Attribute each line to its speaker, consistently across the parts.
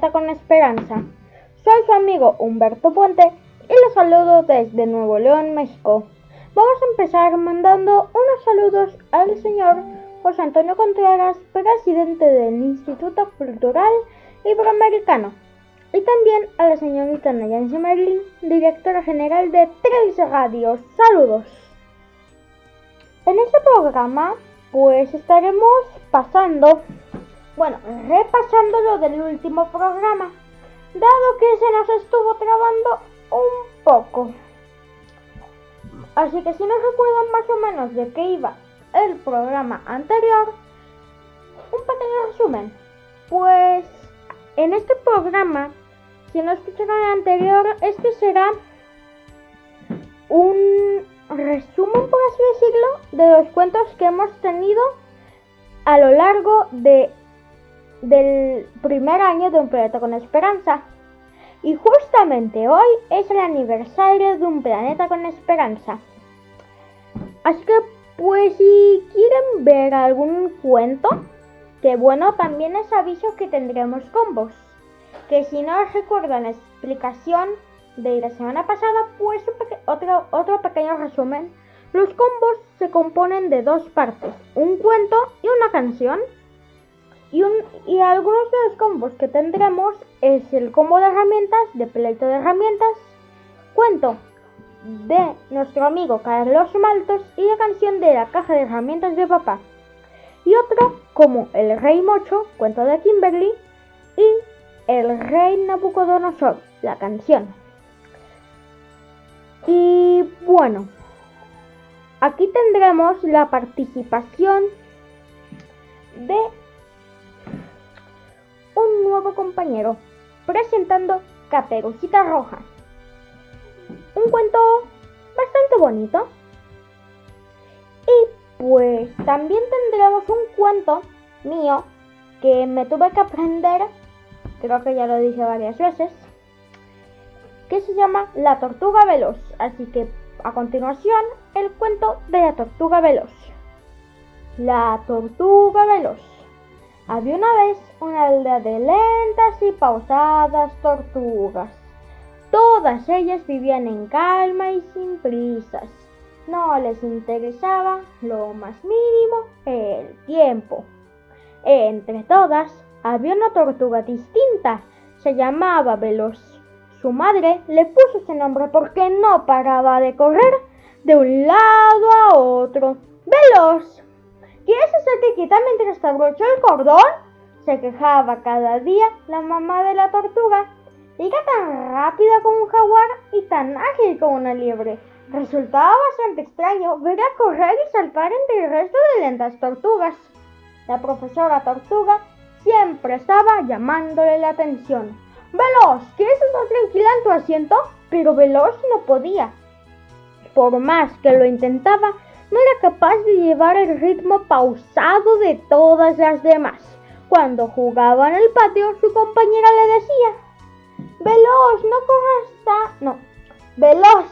Speaker 1: Con Esperanza. Soy su amigo Humberto Puente y les saludo desde Nuevo León, México. Vamos a empezar mandando unos saludos al señor José Antonio Contreras, presidente del Instituto Cultural Iberoamericano, y también a la señorita Nayansi Merlin, directora general de Tres Radios. Saludos. En este programa, pues estaremos pasando bueno, repasando lo del último programa, dado que se nos estuvo trabando un poco. Así que si no recuerdan más o menos de qué iba el programa anterior, un pequeño resumen. Pues en este programa, si no escucharon el anterior, este será un resumen, por así decirlo, de los cuentos que hemos tenido a lo largo de del primer año de Un Planeta con Esperanza. Y justamente hoy es el aniversario de Un Planeta con Esperanza. Así que, pues, si quieren ver algún cuento, que bueno, también les aviso que tendremos combos. Que si no recuerdan la explicación de la semana pasada, pues otro pequeño resumen. Los combos se componen de dos partes, un cuento y una canción. Y, algunos de los combos que tendremos es el combo de herramientas, de pleito de herramientas, cuento de nuestro amigo Carlos Maltos y la canción de la caja de herramientas de papá. Y otro como El Rey Mocho, cuento de Kimberly, y El Rey Nabucodonosor, la canción. Y bueno, aquí tendremos la participación de un nuevo compañero, presentando Caperucita Roja. Un cuento bastante bonito. Y pues también tendremos un cuento mío que me tuve que aprender, creo que ya lo dije varias veces, que se llama La Tortuga Veloz. Así que a continuación el cuento de la Tortuga Veloz. La Tortuga Veloz. Había una vez una aldea de lentas y pausadas tortugas. Todas ellas vivían en calma y sin prisas. No les interesaba lo más mínimo el tiempo. Entre todas había una tortuga distinta. Se llamaba Veloz. Su madre le puso ese nombre porque no paraba de correr de un lado a otro. Veloz. ¿Quieres hacerte quieta mientras te abrocho el cordón? Se quejaba cada día la mamá de la tortuga. Era tan rápida como un jaguar y tan ágil como una liebre. Resultaba bastante extraño verla correr y saltar entre el resto de lentas tortugas. La profesora tortuga siempre estaba llamándole la atención. Veloz, ¿quieres estar tranquila en tu asiento? Pero Veloz no podía. Por más que lo intentaba, no era capaz de llevar el ritmo pausado de todas las demás. Cuando jugaba en el patio, su compañera le decía, Veloz, no corras tan... No, Veloz,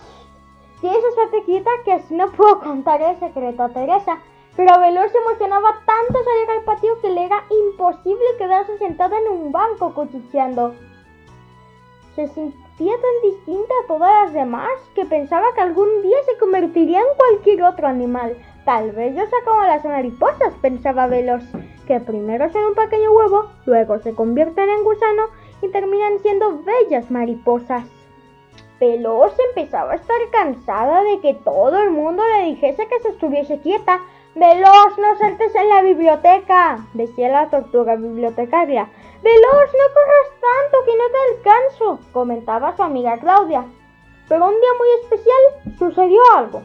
Speaker 1: ¿quieres hacerte quieta que así no puedo contar el secreto a Teresa? Pero Veloz se emocionaba tanto salir al patio que le era imposible quedarse sentada en un banco cuchicheando. Se tan distinta a todas las demás que pensaba que algún día se convertiría en cualquier otro animal. Tal vez yo sea como las mariposas, pensaba Veloz, que primero son un pequeño huevo, luego se convierten en gusano y terminan siendo bellas mariposas. Veloz empezaba a estar cansada de que todo el mundo le dijese que se estuviese quieta. Veloz, no saltes en la biblioteca, decía la tortuga bibliotecaria. Veloz, no corras tanto que no te alcanzo, comentaba su amiga Claudia. Pero un día muy especial sucedió algo.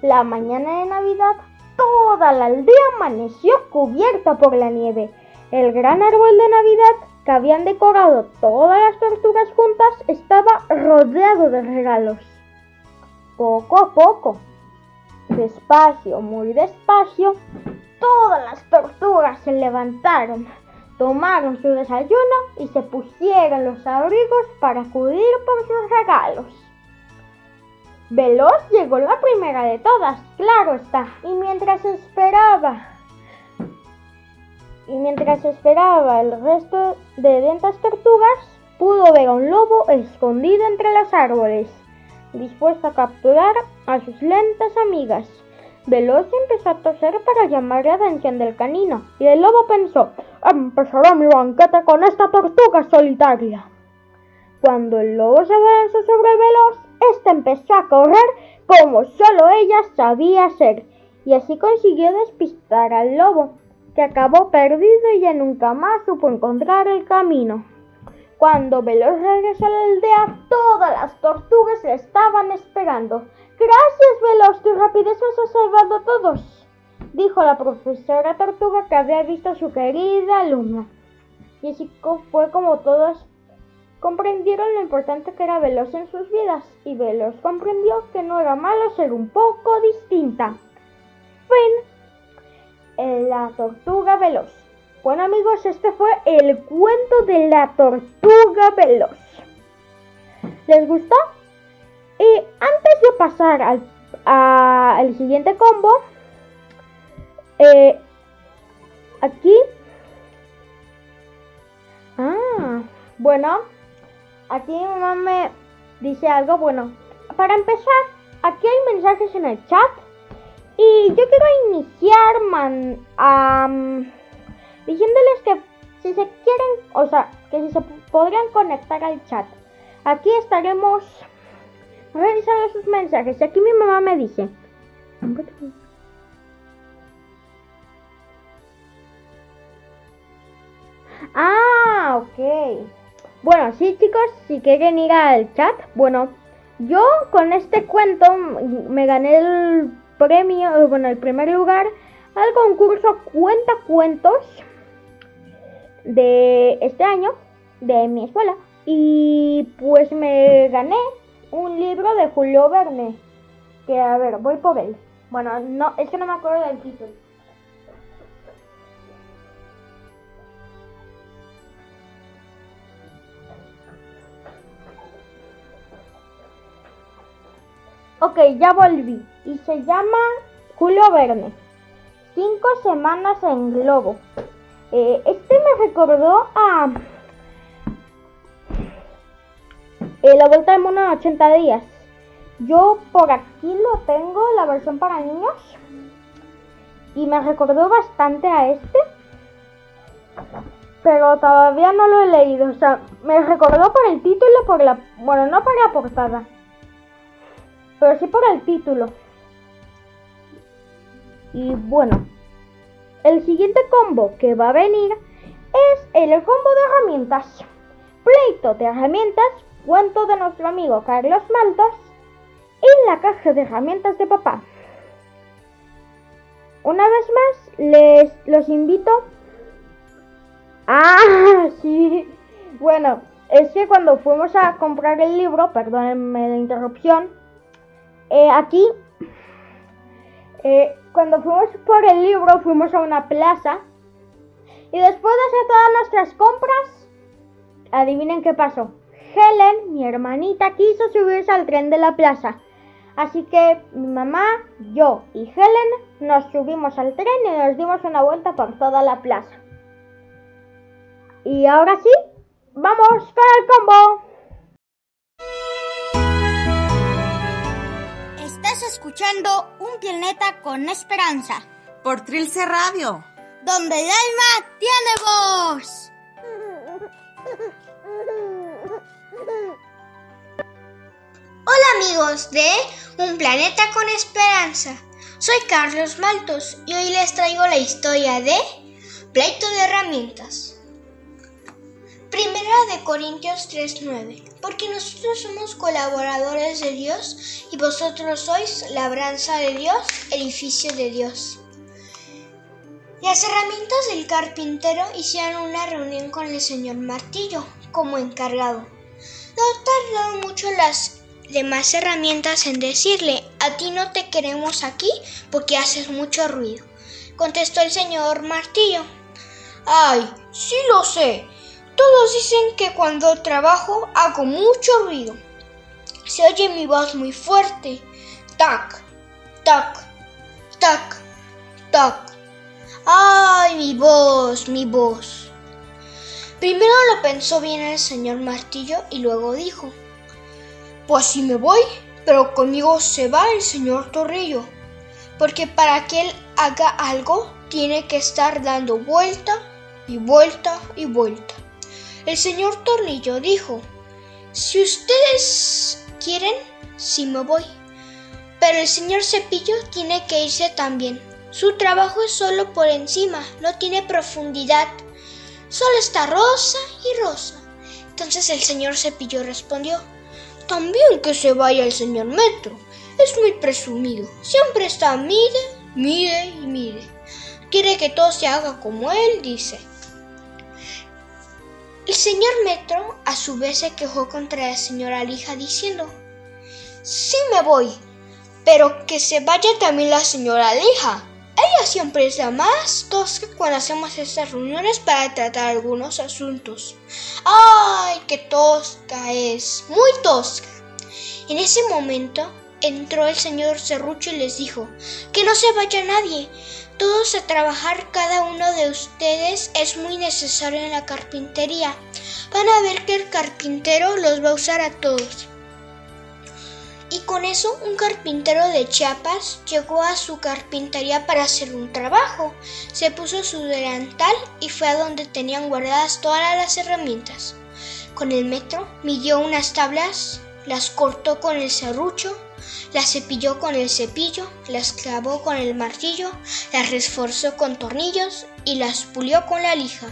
Speaker 1: La mañana de Navidad, toda la aldea amaneció cubierta por la nieve. El gran árbol de Navidad que habían decorado todas las tortugas juntas estaba rodeado de regalos. Poco a poco, despacio, muy despacio, todas las tortugas se levantaron tomaron su desayuno y se pusieron los abrigos para acudir por sus regalos. Veloz llegó la primera de todas, claro está, y mientras esperaba y mientras esperaba el resto de lentas tortugas, pudo ver a un lobo escondido entre los árboles, dispuesto a capturar a sus lentas amigas. Veloz empezó a toser para llamar la atención del canino, y el lobo pensó, empezaré mi banquete con esta tortuga solitaria. Cuando el lobo se abalanzó sobre Veloz, éste empezó a correr como solo ella sabía hacer, y así consiguió despistar al lobo, que acabó perdido y ya nunca más supo encontrar el camino. Cuando Veloz regresó a la aldea, todas las tortugas le estaban esperando. Gracias, Veloz, tu rapidez nos ha salvado a todos, dijo la profesora tortuga que había visto a su querida alumna. Y así fue como todos comprendieron lo importante que era Veloz en sus vidas, y Veloz comprendió que no era malo ser un poco distinta. Fin. La tortuga veloz. Bueno amigos, este fue el cuento de la tortuga veloz. ¿Les gustó? Y antes de pasar al siguiente combo, eh, aquí... Ah, bueno, aquí mi mamá me dice algo. Bueno, para empezar, aquí hay mensajes en el chat. Y yo quiero iniciar man, diciéndoles que si se quieren, o sea, que si se podrían conectar al chat. Aquí estaremos revisando sus mensajes. Aquí mi mamá me dice. Ah, ok. Bueno, sí chicos, si quieren ir al chat, bueno, yo con este cuento me gané el premio, bueno, el primer lugar al concurso Cuenta Cuentos de este año de mi escuela. Y pues me gané un libro de Julio Verne. Que a ver, voy por él. Bueno, no, es que no me acuerdo del título. Ok, ya volví. Y se llama Julio Verne. Cinco semanas en globo. Eh, este me recordó a eh, La Vuelta del Mundo en 80 días. Yo por aquí lo tengo, la versión para niños. Y me recordó bastante a este. Pero todavía no lo he leído. O sea, me recordó por el título, por la... Bueno, no por la portada pero sí por el título. Y bueno, el siguiente combo que va a venir es el combo de herramientas. Pleito de herramientas, cuento de nuestro amigo Carlos Maltos y la caja de herramientas de papá. Una vez más, les los invito. Ah, sí. Bueno, es que cuando fuimos a comprar el libro, perdónenme la interrupción, eh, aquí, eh, cuando fuimos por el libro, fuimos a una plaza. Y después de hacer todas nuestras compras, adivinen qué pasó. Helen, mi hermanita, quiso subirse al tren de la plaza. Así que mi mamá, yo y Helen nos subimos al tren y nos dimos una vuelta por toda la plaza. Y ahora sí, vamos con el combo.
Speaker 2: Escuchando Un planeta con esperanza.
Speaker 3: Por Trilce Radio.
Speaker 2: Donde el alma tiene voz. Hola amigos de Un planeta con esperanza. Soy Carlos Maltos y hoy les traigo la historia de Pleito de herramientas. Primera de Corintios 3:9 porque nosotros somos colaboradores de Dios y vosotros sois labranza de Dios, edificio de Dios. Las herramientas del carpintero hicieron una reunión con el señor Martillo como encargado. No tardaron mucho las demás herramientas en decirle, a ti no te queremos aquí porque haces mucho ruido. Contestó el señor Martillo. Ay, sí lo sé. Todos dicen que cuando trabajo hago mucho ruido. Se oye mi voz muy fuerte. Tac, tac, tac, tac. ¡Ay, mi voz, mi voz! Primero lo pensó bien el señor Martillo y luego dijo, Pues si me voy, pero conmigo se va el señor Torrillo, porque para que él haga algo tiene que estar dando vuelta y vuelta y vuelta. El señor Tornillo dijo, si ustedes quieren, sí me voy. Pero el señor Cepillo tiene que irse también. Su trabajo es solo por encima, no tiene profundidad. Solo está rosa y rosa. Entonces el señor Cepillo respondió, también que se vaya el señor Metro. Es muy presumido. Siempre está mide, mide y mide. Quiere que todo se haga como él dice. El señor Metro a su vez se quejó contra la señora Lija diciendo, sí me voy, pero que se vaya también la señora Lija. Ella siempre es la más tosca cuando hacemos estas reuniones para tratar algunos asuntos. ¡Ay, qué tosca es! Muy tosca. En ese momento entró el señor Serrucho y les dijo, que no se vaya nadie, todos a trabajar, cada uno de ustedes es muy necesario en la carpintería. Van a ver que el carpintero los va a usar a todos. Y con eso un carpintero de Chiapas llegó a su carpintería para hacer un trabajo. Se puso su delantal y fue a donde tenían guardadas todas las herramientas. Con el metro midió unas tablas, las cortó con el serrucho las cepilló con el cepillo, las clavó con el martillo, las reforzó con tornillos y las pulió con la lija.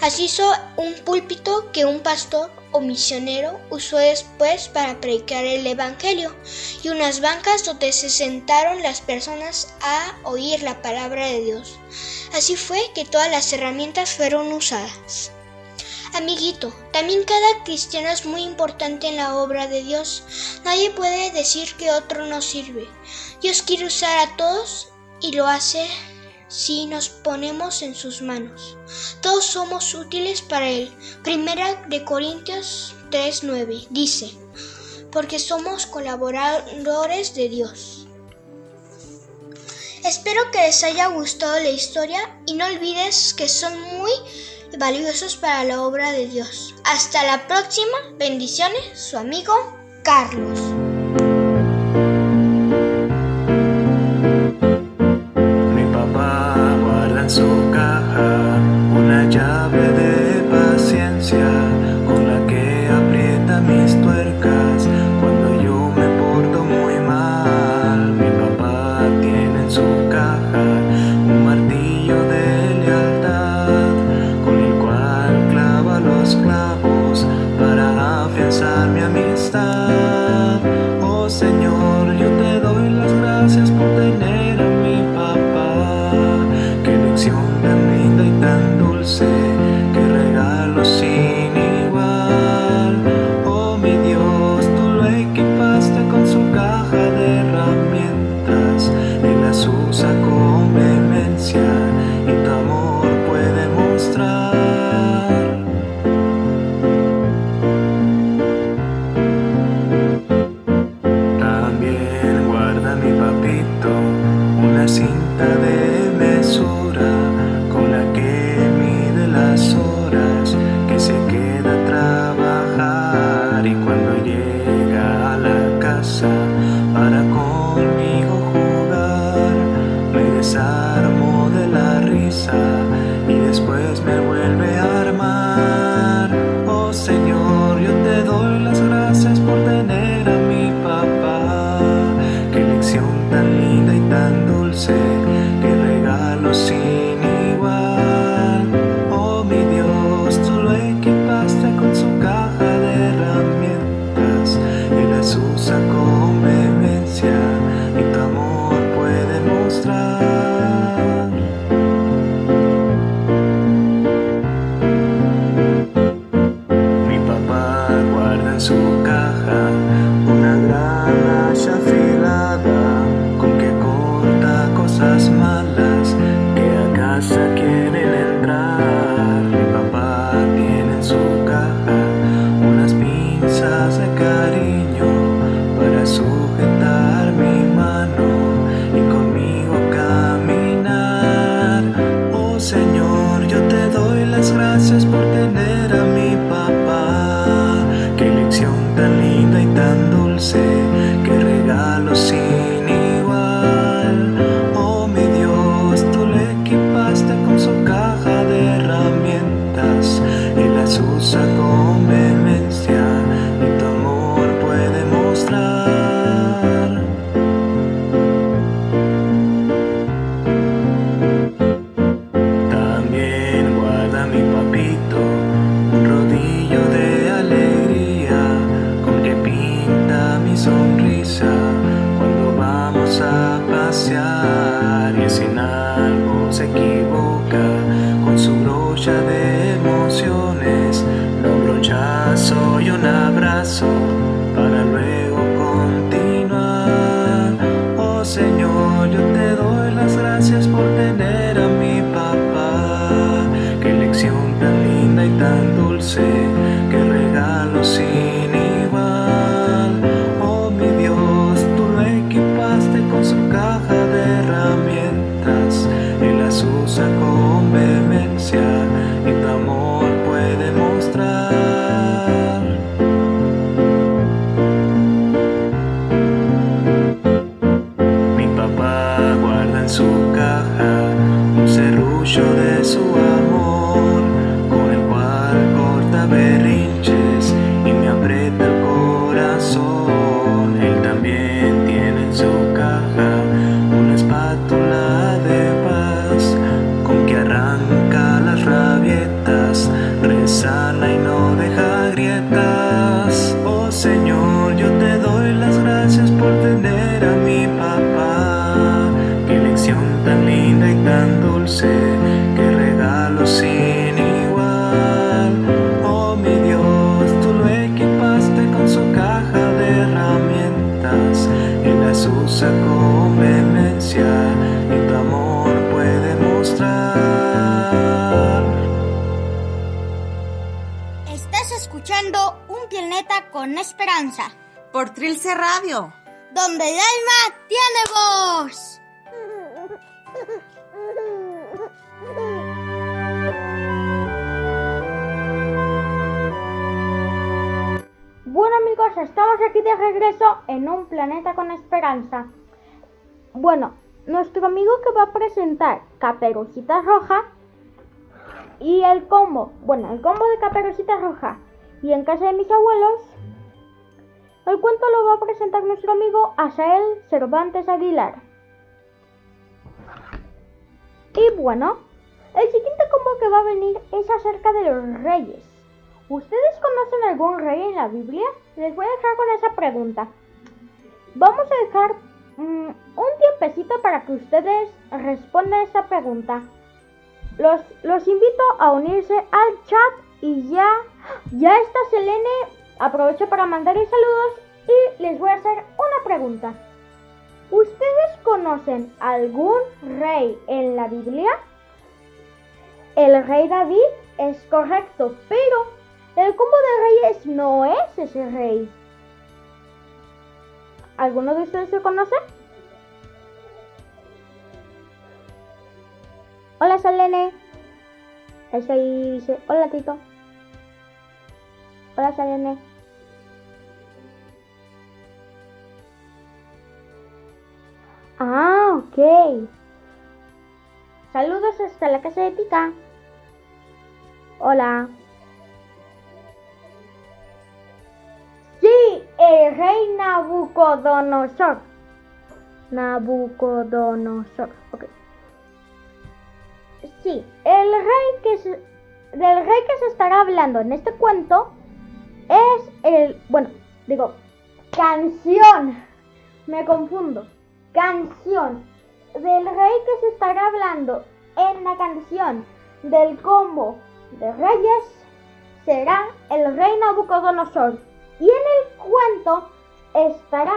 Speaker 2: Así hizo un púlpito que un pastor o misionero usó después para predicar el Evangelio y unas bancas donde se sentaron las personas a oír la palabra de Dios. Así fue que todas las herramientas fueron usadas. Amiguito, también cada cristiano es muy importante en la obra de Dios. Nadie puede decir que otro no sirve. Dios quiere usar a todos y lo hace si nos ponemos en sus manos. Todos somos útiles para Él. Primera de Corintios 3:9 dice, porque somos colaboradores de Dios. Espero que les haya gustado la historia y no olvides que son muy valiosos para la obra de Dios. Hasta la próxima. Bendiciones, su amigo Carlos.
Speaker 4: Regalo
Speaker 1: Roja y en casa de mis abuelos, el cuento lo va a presentar nuestro amigo Asael Cervantes Aguilar. Y bueno, el siguiente combo que va a venir es acerca de los reyes. ¿Ustedes conocen algún rey en la Biblia? Les voy a dejar con esa pregunta. Vamos a dejar mm, un tiempecito para que ustedes respondan esa pregunta. Los, los invito a unirse al chat y ya, ya está Selene. Aprovecho para mandarles saludos y les voy a hacer una pregunta. ¿Ustedes conocen algún rey en la Biblia? El rey David es correcto, pero el combo de reyes no es ese rey. ¿Alguno de ustedes se conoce? Hola, Selene. Ese ahí dice, hola, Tito. Hola, Selene. Ah, ok. Saludos hasta la casa de Tica. Hola. Sí, el rey Nabucodonosor. Nabucodonosor. Ok. Sí, el rey que se, del rey que se estará hablando en este cuento es el, bueno, digo, canción. Me confundo. Canción. Del rey que se estará hablando en la canción del combo de reyes será el rey Nabucodonosor. Y en el cuento estará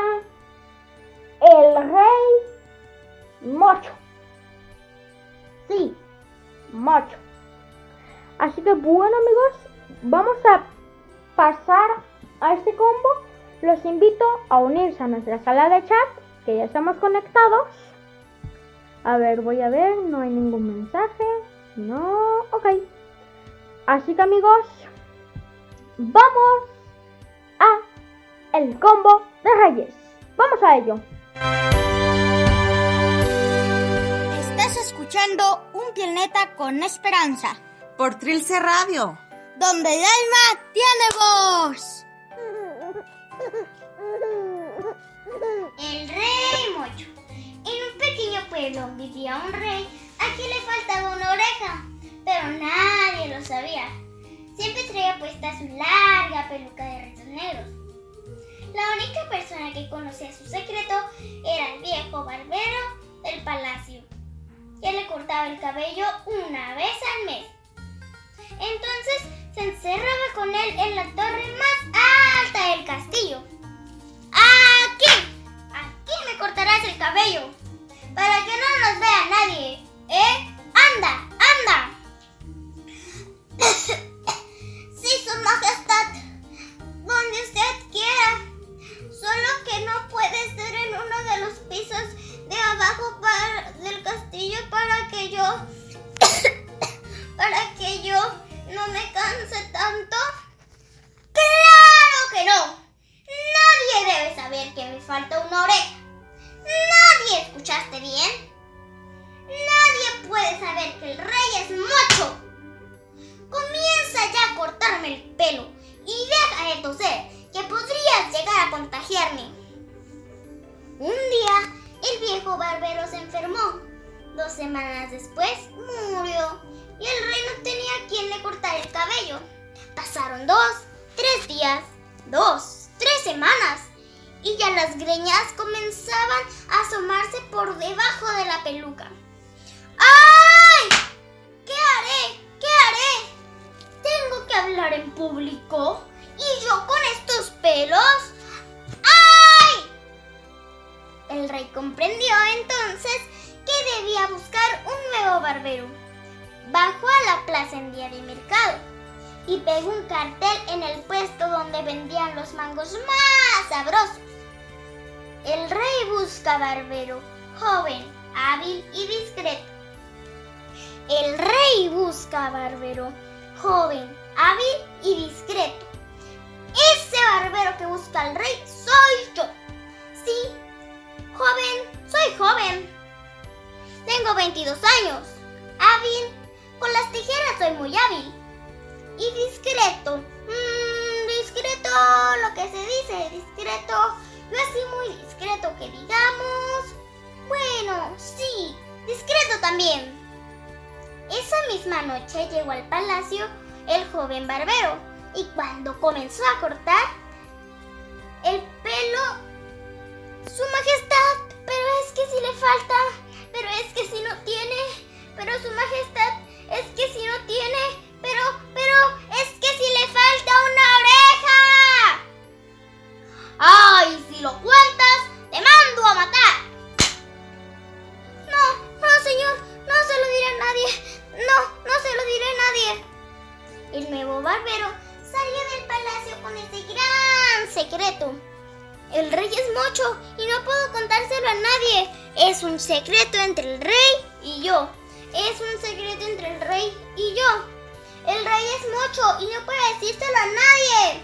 Speaker 1: el rey Mocho. Sí, Mocho. Así que bueno amigos, vamos a pasar a este combo. Los invito a unirse a nuestra sala de chat, que ya estamos conectados. A ver, voy a ver, no hay ningún mensaje. No, ok. Así que amigos, vamos a el combo de reyes. Vamos a ello.
Speaker 2: Estás escuchando Un Planeta con Esperanza,
Speaker 3: Por Trilce Radio.
Speaker 2: Donde el alma tiene voz.
Speaker 5: El rey Mocho. En un pequeño pueblo vivía un rey a quien le faltaba una oreja, pero nadie lo sabía. Siempre traía puesta su larga peluca de rizos negros. La única persona que conocía su secreto era el viejo barbero del palacio. él le cortaba el cabello una vez al mes. Entonces se encerraba con él en la torre más alta del castillo. Aquí, aquí me cortarás el cabello, para que no nos vea nadie, ¿eh? Anda, anda. sí, su majestad, donde usted quiera, solo que no puede ser en uno de los pisos de abajo del castillo para que yo, para que yo no me canse tanto. ¡Claro que no! Nadie debe saber que me falta una oreja. Nadie, ¿escuchaste bien? Nadie puede saber que el rey es mocho. Comienza ya a cortarme el pelo y deja de toser, que podrías llegar a contagiarme. Un día, el viejo barbero se enfermó. Dos semanas después, murió. Y el rey no tenía a quien le cortar el cabello. Pasaron dos, tres días, dos, tres semanas. Y ya las greñas comenzaban a asomarse por debajo de la peluca. ¡Ay! ¿Qué haré? ¿Qué haré? ¿Tengo que hablar en público? ¿Y yo con estos pelos? ¡Ay! El rey comprendió entonces que debía buscar un nuevo barbero. Bajó a la plaza en día de mercado y pegó un cartel en el puesto donde vendían los mangos más sabrosos. El rey busca barbero, joven, hábil y discreto. El rey busca barbero, joven, hábil y discreto. Ese barbero que busca al rey soy yo. Sí, joven, soy joven. Tengo 22 años. Hábil, con las tijeras soy muy hábil. Y discreto. Mmm, discreto, lo que se dice, discreto. Yo así muy discreto que digamos. Bueno, sí, discreto también. Esa misma noche llegó al palacio el joven barbero y cuando comenzó a cortar el pelo, su majestad, pero es que si le falta, pero es que si no tiene, pero su majestad, es que si no tiene, pero, pero, es que si le falta una oreja. ¡Ay, si lo cuentas, te mando a matar! No, no, señor, no se lo diré a nadie. No, no se lo diré a nadie. El nuevo barbero salió del palacio con ese gran secreto. El rey es mocho y no puedo contárselo a nadie. Es un secreto entre el rey y yo. Es un secreto entre el rey y yo. El rey es mocho y no puede decírselo a nadie.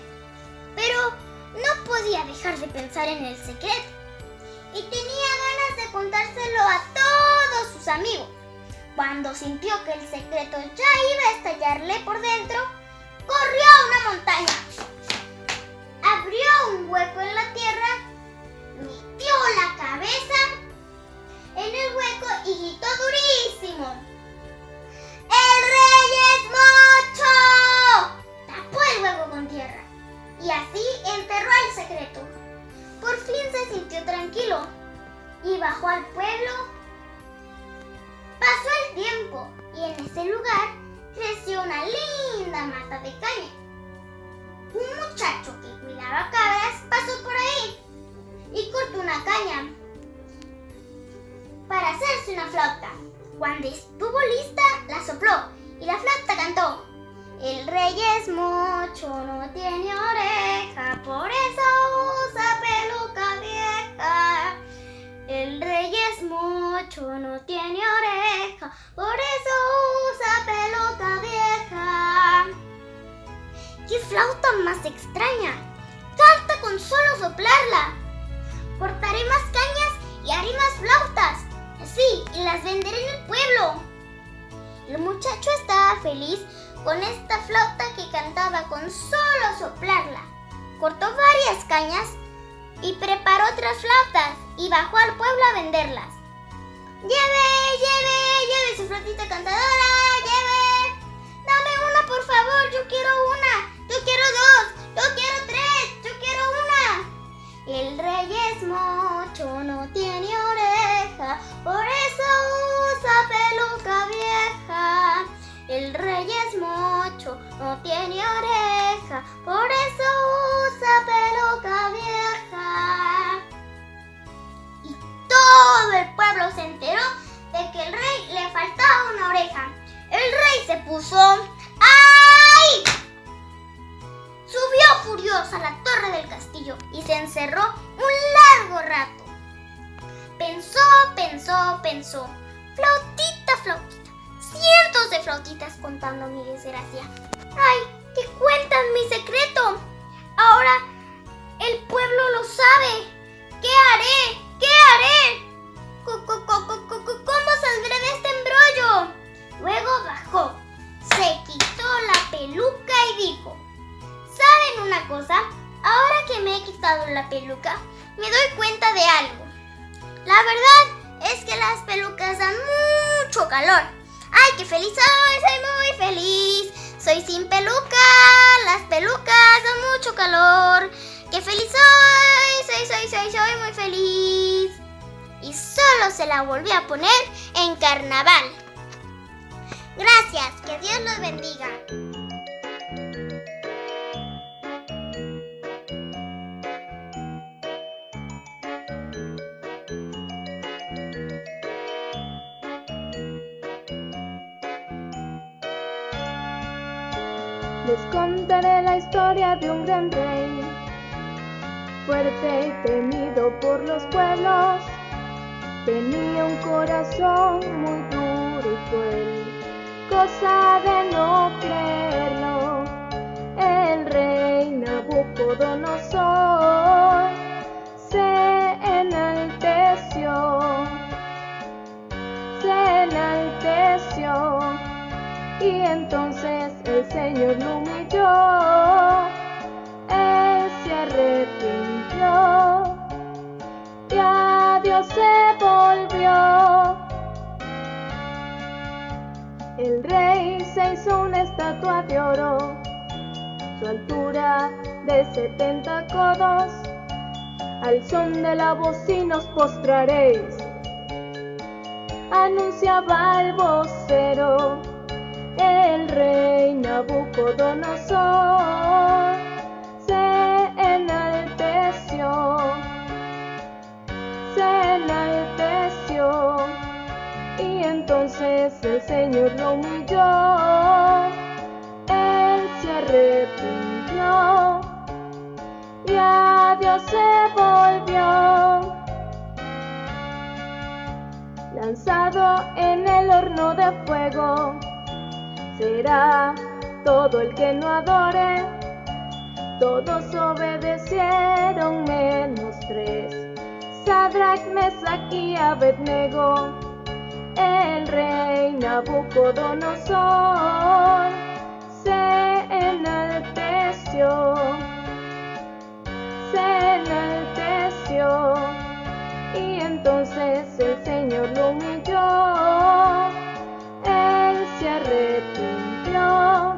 Speaker 5: Pero no podía dejar de pensar en el secreto. Y tenía ganas de contárselo a todos sus amigos. Cuando sintió que el secreto ya iba a estallarle por dentro, corrió a una montaña. Abrió un hueco en la tierra, metió la cabeza en el hueco y gritó durísimo. ¡El rey Que Dios los bendiga.
Speaker 6: Les contaré la historia de un gran rey, fuerte y temido por los pueblos. Tenía un corazón muy duro y cruel, cosa de no creerlo. El rey Nabucodonosor se enalteció, se enalteció. Y entonces el Señor lo humilló, él se arrepintió y a Dios se volvió. El rey se hizo una estatua de oro, su altura de 70 codos, al son de la bocina os postraréis, anunciaba el vocero el rey Nabucodonosor se enalteció, se enalteció, entonces el Señor lo humilló, él se arrepintió, y a Dios se volvió lanzado en el horno de fuego será todo el que no adore. Todos obedecieron menos tres. Sadrach, Mesach y Abednego. El rey Nabucodonosor se enalteció. Se enalteció. Y entonces el Señor lo humilló él se arrepintió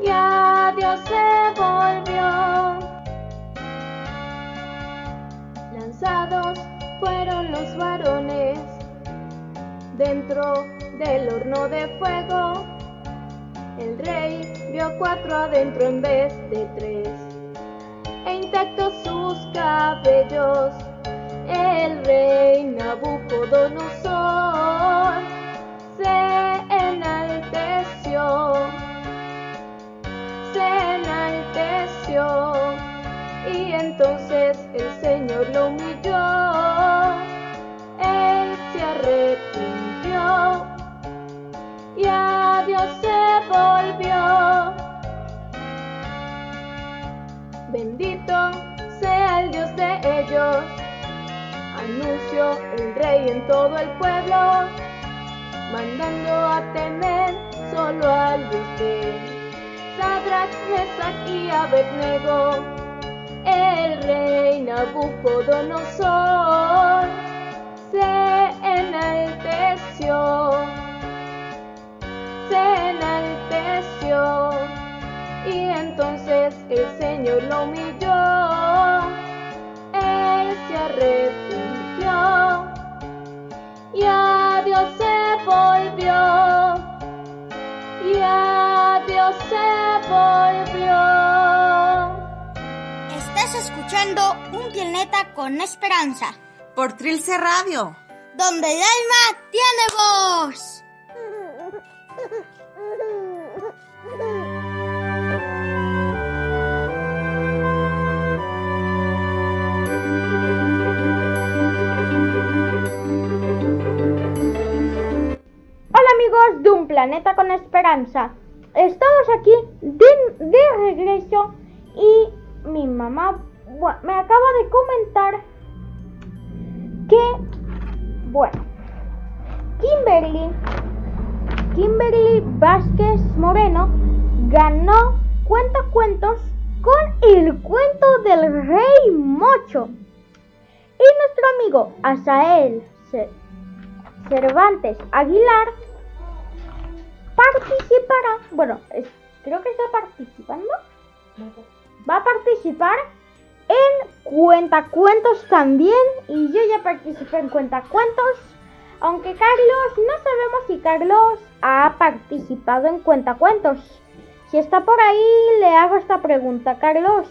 Speaker 6: y a Dios se volvió. Lanzados fueron los varones dentro del horno de fuego. El rey vio cuatro adentro en vez de tres, e intactos sus cabellos. El rey Nabucodonosor se
Speaker 7: Radio,
Speaker 8: donde el alma tiene voz.
Speaker 1: Hola amigos de Un Planeta con Esperanza. También y yo ya participé en cuentacuentos, aunque Carlos, no sabemos si Carlos ha participado en cuentacuentos. Si está por ahí, le hago esta pregunta, Carlos,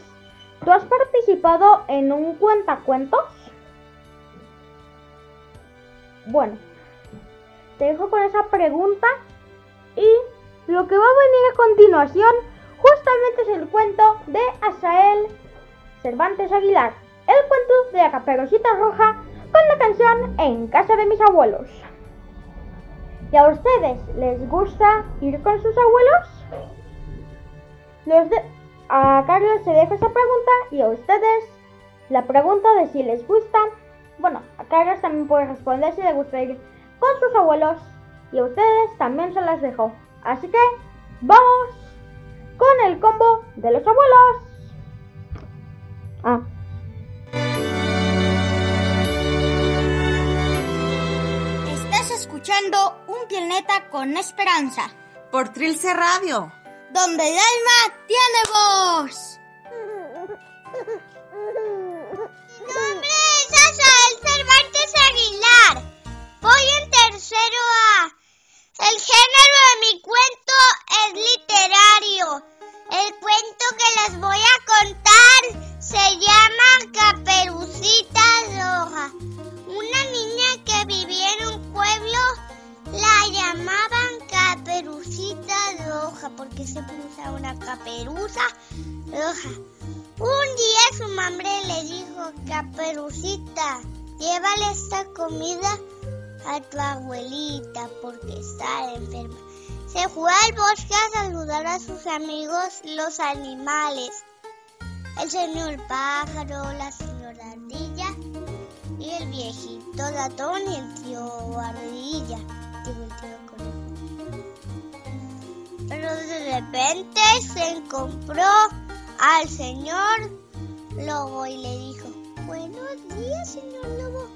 Speaker 1: ¿tú has participado en un cuentacuentos? Bueno, te dejo con esa pregunta y lo que va a venir a continuación justamente es el cuento de Asael Cervantes Aguilar, el cuento de la caperucita roja con la canción En casa de mis abuelos. ¿Y a ustedes les gusta ir con sus abuelos? De- a Carlos se deja esa pregunta y a ustedes la pregunta de si les gusta. Bueno, a Carlos también puede responder si le gusta ir con sus abuelos y a ustedes también se las dejo. Así que vamos con el combo de los abuelos. Ah,
Speaker 8: escuchando Un Planeta con Esperanza,
Speaker 7: por Trilce Radio,
Speaker 8: donde el alma tiene voz. Mi nombre es Asael Cervantes Aguilar. Voy en tercero A. El género de mi cuento es literario. El cuento que les voy a contar se llama Caperucita Roja. Una niña pueblo la llamaban Caperucita Roja porque siempre usaba una caperuza roja. Un día su madre le dijo, Caperucita, llévale esta comida a tu abuelita porque está enferma. Se fue al bosque a saludar a sus amigos los animales. El señor pájaro, la señora ardilla y el viejito ratón y el tío ardilla. Digo, el tío conejo. Pero de repente se encontró al señor lobo y le dijo, buenos días, señor lobo.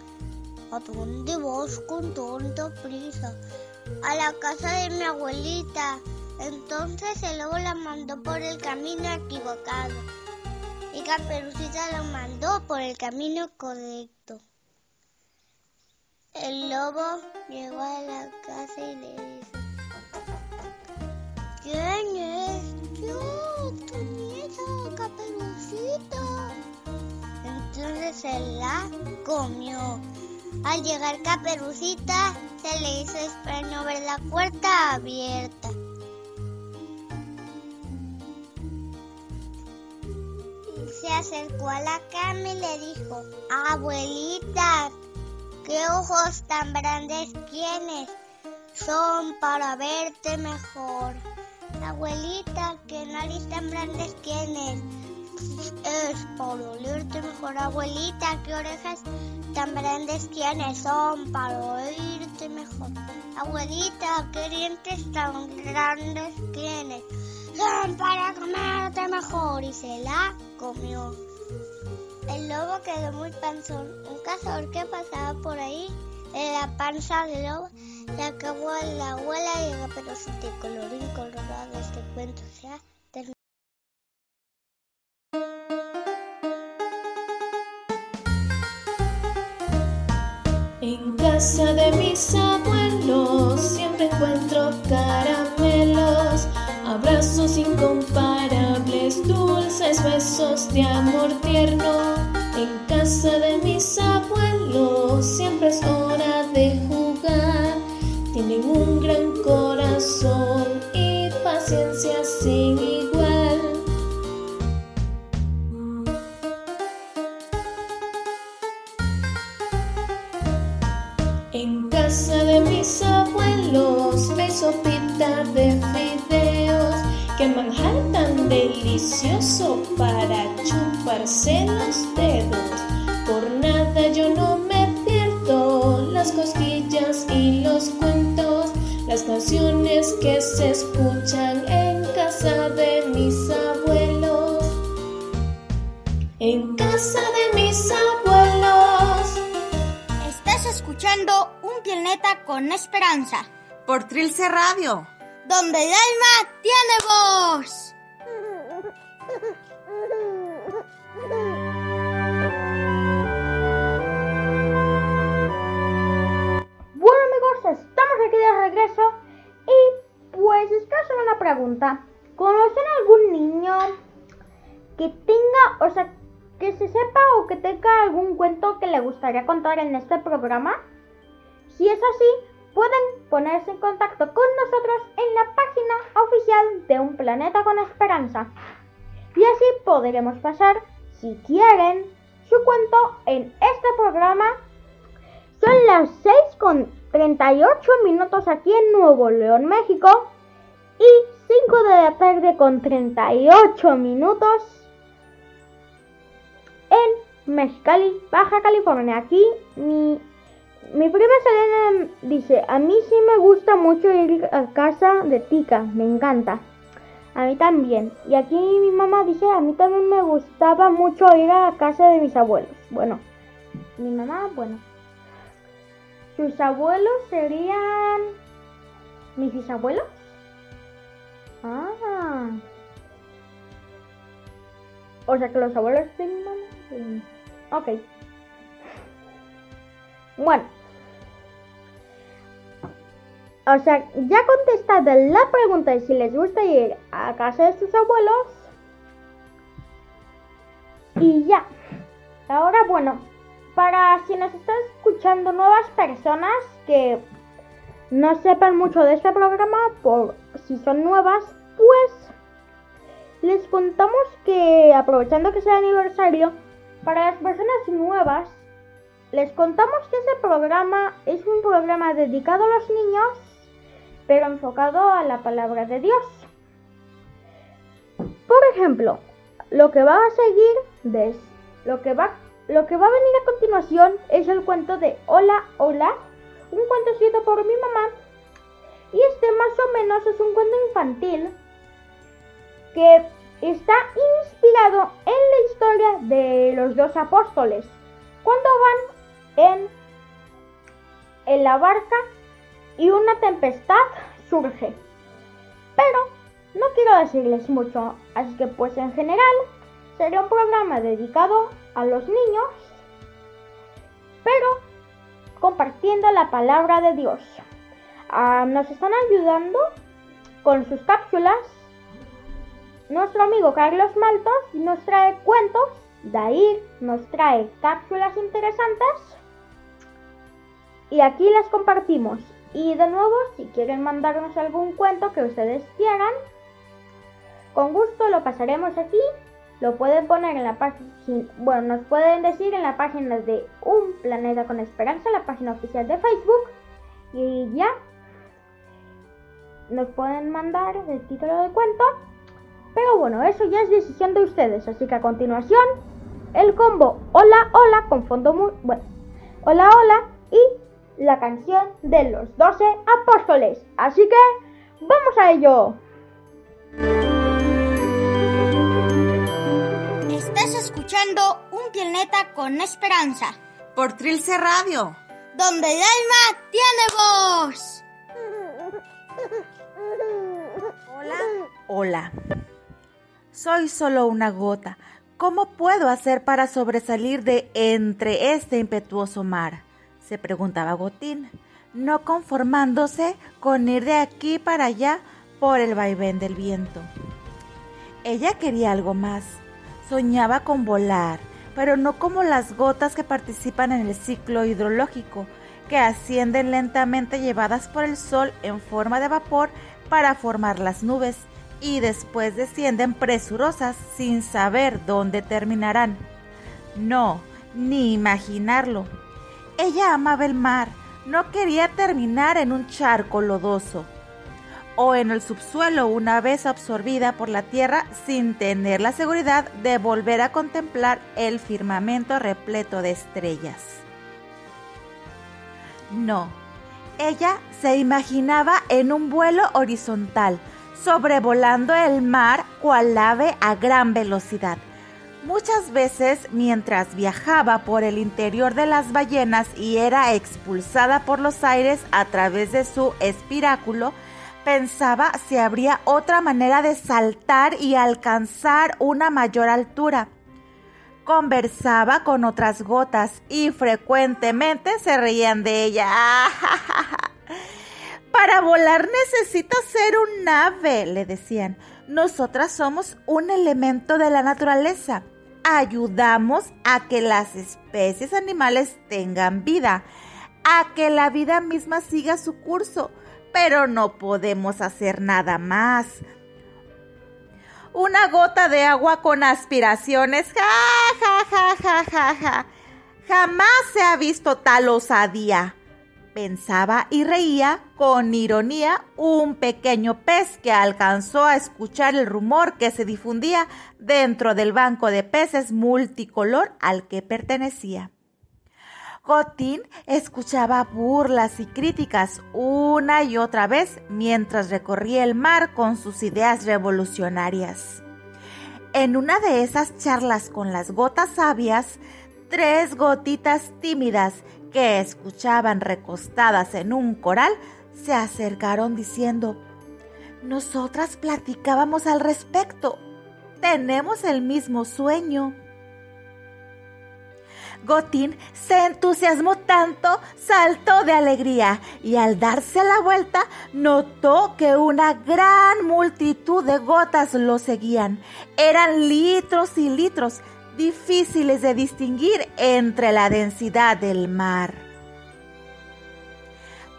Speaker 8: ¿A dónde vas con tanta prisa? A la casa de mi abuelita. Entonces el lobo la mandó por el camino equivocado. Y Caperucita lo mandó por el camino correcto. El lobo llegó a la casa y le dijo, ¿Quién es? Yo, tu nieta, Caperucita. Entonces se la comió. Al llegar Caperucita, se le hizo extraño ver la puerta abierta. Se acercó a la cama y le dijo, abuelita, ¿qué ojos tan grandes tienes? Son para verte mejor. Abuelita, ¿qué nariz tan grandes tienes? Es para olerte mejor. Abuelita, ¿qué orejas tan grandes tienes? Son para oírte mejor. Abuelita, ¿qué dientes tan grandes tienes? Son para comerte mejor. Y se la comió. El lobo quedó muy panzón. Un cazador que pasaba por ahí, en la panza del lobo, le acabó a la abuela y a Caperucita colorín colorado este cuento se ha terminado.
Speaker 6: En casa de mis abuelos siempre encuentro caramelos, abrazos incomparables, besos de amor tierno. En casa de mis abuelos siempre es hora de jugar. Tienen un gran corazón y paciencia sin igual. En casa de mis abuelos hay sopita de fideos, que manjar delicioso para chuparse los dedos. Por nada yo no me pierdo las cosquillas y los cuentos, las canciones que se escuchan en casa de mis abuelos. En casa de mis abuelos.
Speaker 3: Estás escuchando Un Planeta con Esperanza,
Speaker 9: Por Trilce Radio.
Speaker 3: donde el alma tiene voz.
Speaker 1: Estamos aquí de regreso y pues les quiero hacer una pregunta. ¿Conocen algún niño que tenga, o sea, que se sepa o que tenga algún cuento que le gustaría contar en este programa? Si es así, pueden ponerse en contacto con nosotros en la página oficial de Un Planeta con Esperanza. Y así podremos pasar, si quieren, su cuento en este programa son las 6 con 38 minutos aquí en Nuevo León, México. Y 5 de la tarde con 38 minutos en Mexicali, Baja California. Aquí mi, mi prima Selena dice, a mí sí me gusta mucho ir a casa de Tica, me encanta. A mí también. Y aquí mi mamá dice, a mí también me gustaba mucho ir a casa de mis abuelos. Bueno, mi mamá, bueno. Sus abuelos serían mis bisabuelos. Ah. O sea que los abuelos de sí. Ok. Bueno. O sea, ya contestada la pregunta de si les gusta ir a casa de sus abuelos. Y ya. Ahora, bueno, para nos están escuchando nuevas personas que no sepan mucho de este programa, por si son nuevas, pues les contamos que aprovechando que es el aniversario, para las personas nuevas, les contamos que este programa es un programa dedicado a los niños, pero enfocado a la palabra de Dios. Por ejemplo, lo que va a seguir, des, lo que va lo que va a venir a continuación es el cuento de Hola, hola, un cuento escrito por mi mamá. Y este más o menos es un cuento infantil que está inspirado en la historia de los dos apóstoles. Cuando van en, en la barca y una tempestad surge. Pero no quiero decirles mucho, así que pues en general sería un programa dedicado a los niños, pero compartiendo la palabra de Dios. Ah, nos están ayudando con sus cápsulas. Nuestro amigo Carlos Maltos nos trae cuentos, Dair nos trae cápsulas interesantes y aquí las compartimos. Y de nuevo, si quieren mandarnos algún cuento que ustedes quieran, con gusto lo pasaremos aquí lo pueden poner en la página, bueno, nos pueden decir en la página de Un Planeta con Esperanza, la página oficial de Facebook. Y ya, nos pueden mandar el título del cuento. Pero bueno, eso ya es decisión de ustedes. Así que a continuación, el combo Hola, hola, con fondo muy... Bueno, Hola, hola y la canción de los 12 apóstoles. Así que, vamos a ello.
Speaker 3: Escuchando Un Planeta con Esperanza,
Speaker 9: Por Trilce Radio.
Speaker 3: donde el alma tiene voz.
Speaker 7: Hola. Soy solo una gota. ¿Cómo puedo hacer para sobresalir de entre este impetuoso mar? se preguntaba Gotín, no conformándose con ir de aquí para allá por el vaivén del viento. Ella quería algo más. Soñaba con volar, pero no como las gotas que participan en el ciclo hidrológico, que ascienden lentamente llevadas por el sol en forma de vapor para formar las nubes y después descienden presurosas sin saber dónde terminarán. No, ni imaginarlo. Ella amaba el mar, no quería terminar en un charco lodoso o en el subsuelo una vez absorbida por la tierra sin tener la seguridad de volver a contemplar el firmamento repleto de estrellas. No, ella se imaginaba en un vuelo horizontal, sobrevolando el mar cual ave a gran velocidad. Muchas veces mientras viajaba por el interior de las ballenas y era expulsada por los aires a través de su espiráculo, pensaba si habría otra manera de saltar y alcanzar una mayor altura. Conversaba con otras gotas y frecuentemente se reían de ella. Para volar necesitas ser un ave, le decían. Nosotras somos un elemento de la naturaleza. Ayudamos a que las especies animales tengan vida, a que la vida misma siga su curso, pero no podemos hacer nada más. Una gota de agua con aspiraciones, ja, ja, ja, ja, ja, ja. Jamás se ha visto tal osadía pensaba y reía con ironía un pequeño pez que alcanzó a escuchar el rumor que se difundía dentro del banco de peces multicolor al que pertenecía. Gotín escuchaba burlas y críticas una y otra vez mientras recorría el mar con sus ideas revolucionarias. En una de esas charlas con las gotas sabias, tres gotitas tímidas que escuchaban recostadas en un coral, se acercaron diciendo, Nosotras platicábamos al respecto. Tenemos el mismo sueño. Gotín se entusiasmó tanto, saltó de alegría y al darse la vuelta notó que una gran multitud de gotas lo seguían. Eran litros y litros difíciles de distinguir entre la densidad del mar.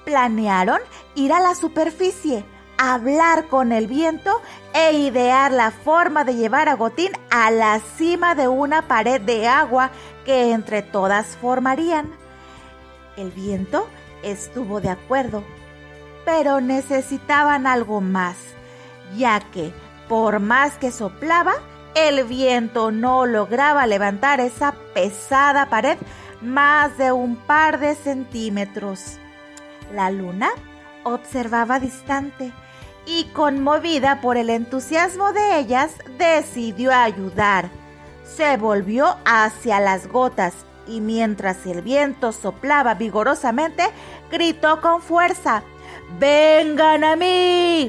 Speaker 7: Planearon ir a la superficie, hablar con el viento e idear la forma de llevar a Gotín a la cima de una pared de agua que entre todas formarían. El viento estuvo de acuerdo, pero necesitaban algo más, ya que por más que soplaba, el viento no lograba levantar esa pesada pared más de un par de centímetros. La luna observaba distante y conmovida por el entusiasmo de ellas, decidió ayudar. Se volvió hacia las gotas y mientras el viento soplaba vigorosamente, gritó con fuerza, ¡Vengan a mí!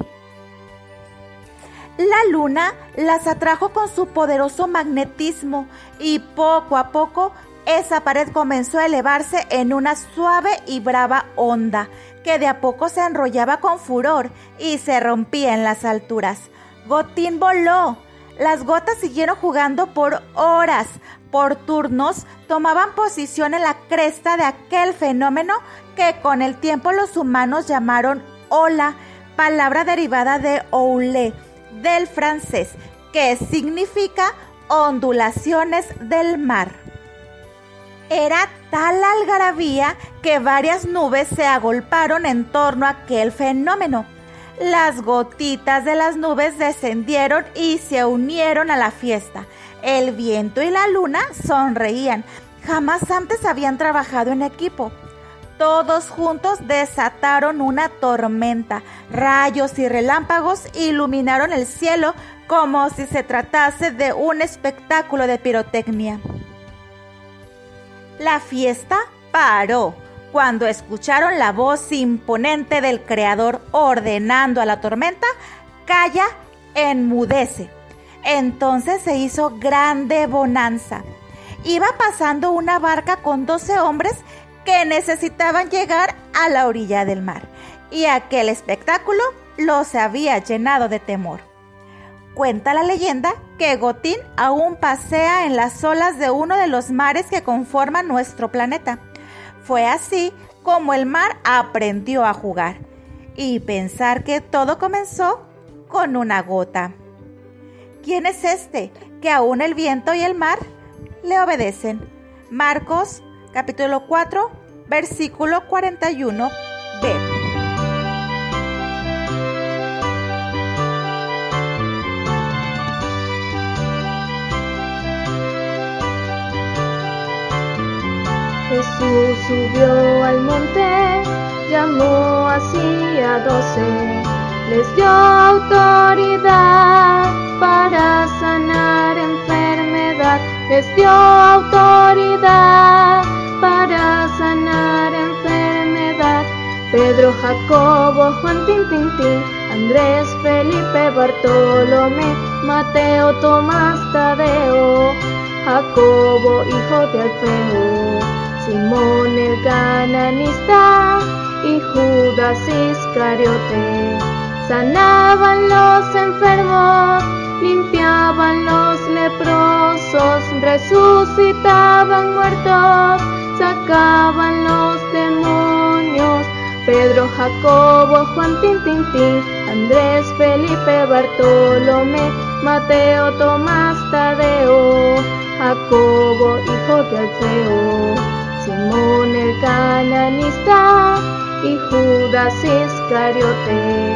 Speaker 7: La luna las atrajo con su poderoso magnetismo y poco a poco esa pared comenzó a elevarse en una suave y brava onda que de a poco se enrollaba con furor y se rompía en las alturas. Gotín voló. Las gotas siguieron jugando por horas. Por turnos tomaban posición en la cresta de aquel fenómeno que con el tiempo los humanos llamaron ola, palabra derivada de oulé del francés, que significa ondulaciones del mar. Era tal algarabía que varias nubes se agolparon en torno a aquel fenómeno. Las gotitas de las nubes descendieron y se unieron a la fiesta. El viento y la luna sonreían. Jamás antes habían trabajado en equipo. Todos juntos desataron una tormenta. Rayos y relámpagos iluminaron el cielo como si se tratase de un espectáculo de pirotecnia. La fiesta paró cuando escucharon la voz imponente del Creador ordenando a la tormenta, calla, enmudece. Entonces se hizo grande bonanza. Iba pasando una barca con doce hombres que necesitaban llegar a la orilla del mar, y aquel espectáculo los había llenado de temor. Cuenta la leyenda que Gotín aún pasea en las olas de uno de los mares que conforman nuestro planeta. Fue así como el mar aprendió a jugar y pensar que todo comenzó con una gota. ¿Quién es este que aún el viento y el mar le obedecen? Marcos capítulo 4 versículo 41b.
Speaker 6: Subió al monte, llamó así a doce, les dio autoridad para sanar enfermedad, les dio autoridad para sanar enfermedad. Pedro, Jacobo, Juan, Tintín, Andrés, Felipe, Bartolomé, Mateo, Tomás, Tadeo, Jacobo, hijo de Alfeo. Simón el cananista y Judas Iscariote. Sanaban los enfermos, limpiaban los leprosos, resucitaban muertos, sacaban los demonios. Pedro, Jacobo, Juan, Tintín, Andrés, Felipe, Bartolomé, Mateo, Tomás, Tadeo, Jacobo, hijo de Alfeo. Simón el cananista y Judas Iscariote.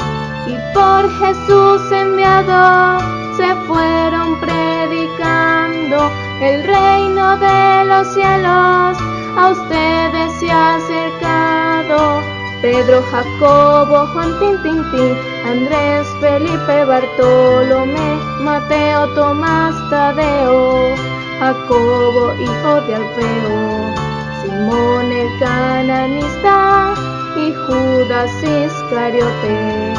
Speaker 6: Y por Jesús enviado se fueron predicando el reino de los cielos. A ustedes se ha acercado Pedro, Jacobo, Juan, Tintín, Andrés, Felipe, Bartolomé, Mateo, Tomás, Tadeo, Jacobo, hijo de Alfeo. Simón el cananista y Judas Iscariote.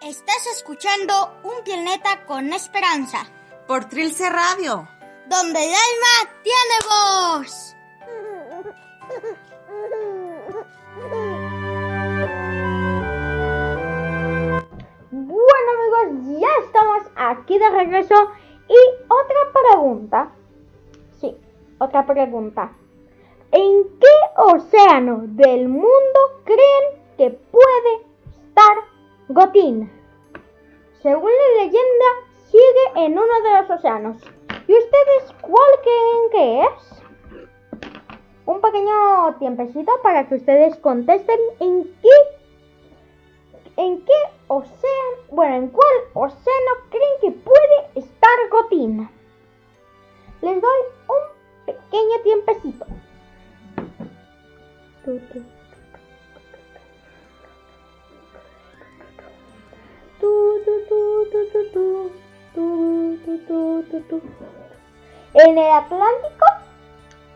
Speaker 5: Estás escuchando Un Planeta con Esperanza,
Speaker 3: Por Trilce Radio.
Speaker 5: donde el alma tiene voz.
Speaker 1: Bueno amigos, ya estamos aquí de regreso y otra pregunta. Sí, otra pregunta. ¿En qué océano del mundo creen que puede estar Gotín? Según la leyenda, sigue en uno de los océanos. ¿Y ustedes cuál creen que es? Pequeño tiempecito para que ustedes contesten en qué ¿En qué océano, bueno, en cuál océano creen que puede estar Gotín? Les doy un pequeño tiempecito. En el Atlántico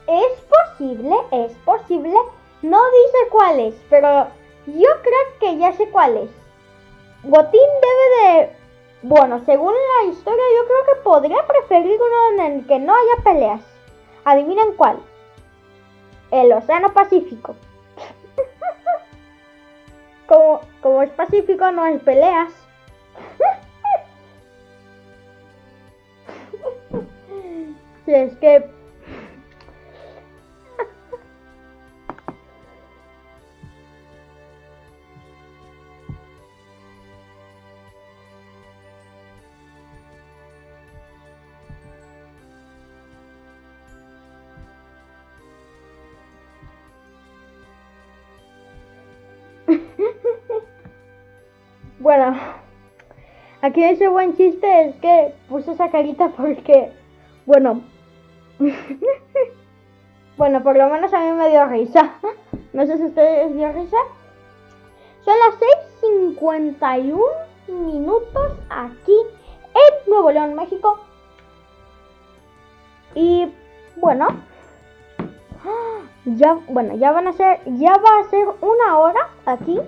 Speaker 1: es posible, es posible, no dice cuál es, pero yo creo que ya sé cuál es. Gotín debe de... Bueno, según la historia, yo creo que podría preferir uno en el que no haya peleas. Adivinen cuál. El Océano Pacífico. como, como es Pacífico, no hay peleas. si es que aquí ese buen chiste es que puse esa carita porque, bueno, bueno, por lo menos a mí me dio risa. No sé si ustedes dio risa. Son las 6.51 minutos aquí en Nuevo León, México. Y bueno, ya, bueno, ya van a ser, ya va a ser una hora aquí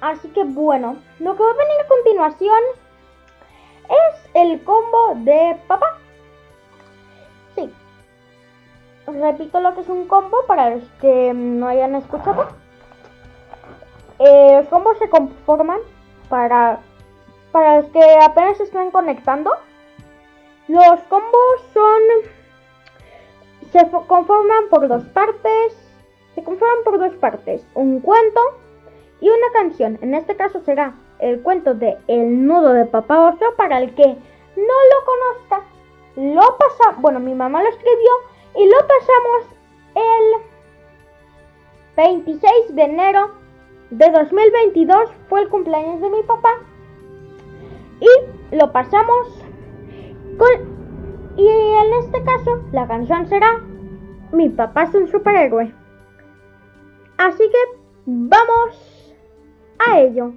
Speaker 1: Así que bueno, lo que va a venir a continuación es el combo de papá. Sí. Repito lo que es un combo para los que no hayan escuchado. Eh, los combos se conforman para, para los que apenas se están conectando. Los combos son se conforman por dos partes. Se conforman por dos partes, un cuento y una canción. En este caso será el cuento de El nudo de papá oso para el que no lo conozca. Lo pasamos, bueno, mi mamá lo escribió y lo pasamos el 26 de enero de 2022 fue el cumpleaños de mi papá y lo pasamos con y en este caso la canción será Mi papá es un superhéroe. Así que vamos a ello.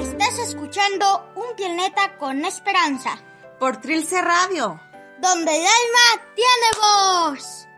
Speaker 3: Estás escuchando Un planeta con esperanza.
Speaker 10: Por Trilce Radio.
Speaker 3: Donde el alma tiene voz.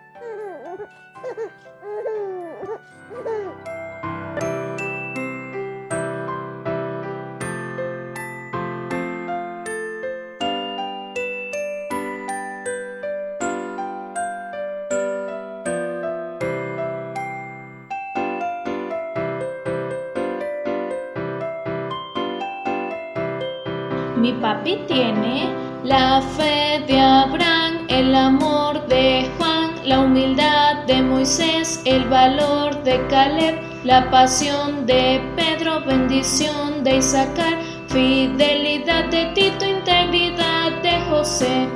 Speaker 6: Papi tiene la fe de Abraham, el amor de Juan, la humildad de Moisés, el valor de Caleb, la pasión de Pedro, bendición de Isaacar, fidelidad de Tito, integridad de José.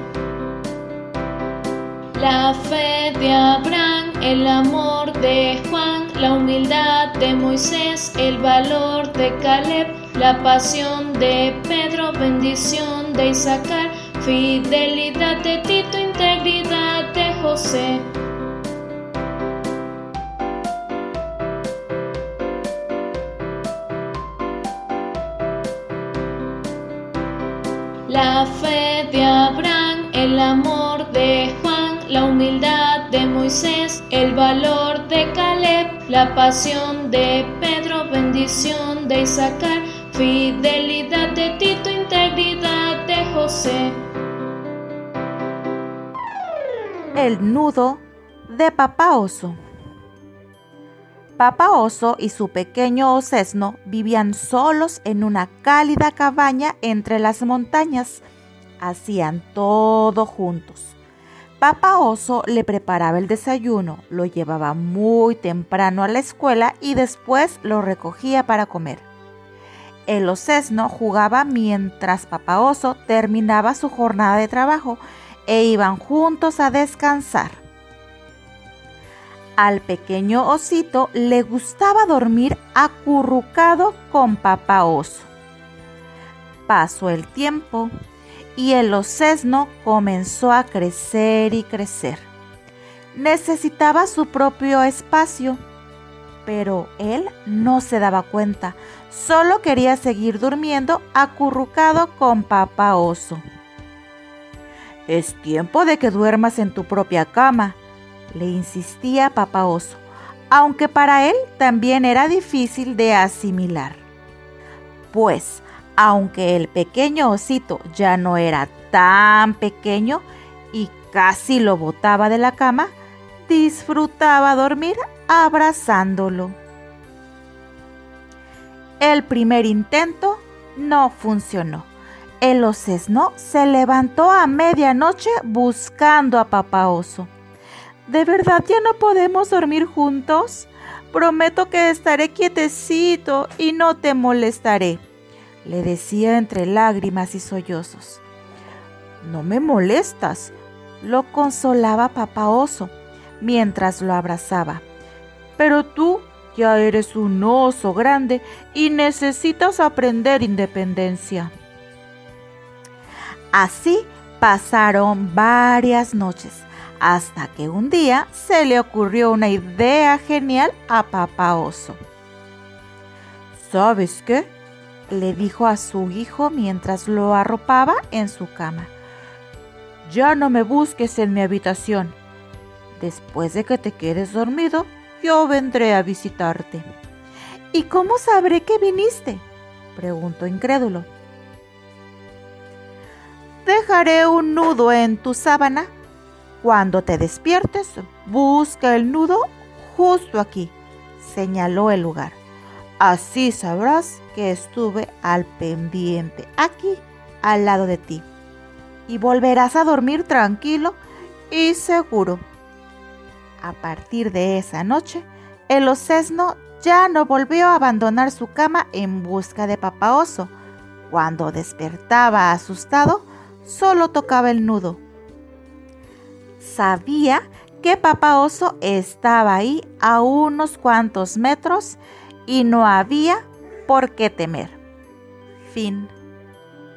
Speaker 6: La fe de Abraham, el amor de Juan, la humildad de Moisés, el valor de Caleb, la pasión de Pedro, bendición de Isaacar, fidelidad de Tito, integridad de José. La fe de Abraham, el amor de Juan, la humildad de Moisés, el valor de Caleb, la pasión de Pedro, bendición de Isaacar, fidelidad de Tito, integridad de José.
Speaker 7: El nudo de Papá Oso. Papá Oso y su pequeño osesno vivían solos en una cálida cabaña entre las montañas. Hacían todo juntos. Papá Oso le preparaba el desayuno, lo llevaba muy temprano a la escuela y después lo recogía para comer. El osesno jugaba mientras Papá Oso terminaba su jornada de trabajo e iban juntos a descansar. Al pequeño osito le gustaba dormir acurrucado con papá oso. Pasó el tiempo y el osesno comenzó a crecer y crecer. Necesitaba su propio espacio, pero él no se daba cuenta, solo quería seguir durmiendo acurrucado con papá oso. Es tiempo de que duermas en tu propia cama, le insistía papá oso, aunque para él también era difícil de asimilar. Pues, aunque el pequeño osito ya no era tan pequeño y casi lo botaba de la cama, disfrutaba dormir abrazándolo. El primer intento no funcionó. El osesno se levantó a medianoche buscando a papá oso. ¿De verdad ya no podemos dormir juntos? Prometo que estaré quietecito y no te molestaré, le decía entre lágrimas y sollozos. No me molestas, lo consolaba papá oso mientras lo abrazaba. Pero tú ya eres un oso grande y necesitas aprender independencia. Así pasaron varias noches hasta que un día se le ocurrió una idea genial a papá oso. ¿Sabes qué? le dijo a su hijo mientras lo arropaba en su cama. Ya no me busques en mi habitación. Después de que te quedes dormido, yo vendré a visitarte. ¿Y cómo sabré que viniste? preguntó incrédulo. Dejaré un nudo en tu sábana. Cuando te despiertes, busca el nudo justo aquí, señaló el lugar. Así sabrás que estuve al pendiente, aquí, al lado de ti. Y volverás a dormir tranquilo y seguro. A partir de esa noche, el ocesno ya no volvió a abandonar su cama en busca de papá oso. Cuando despertaba asustado, solo tocaba el nudo. Sabía que papá oso estaba ahí a unos cuantos metros y no había por qué temer. Fin.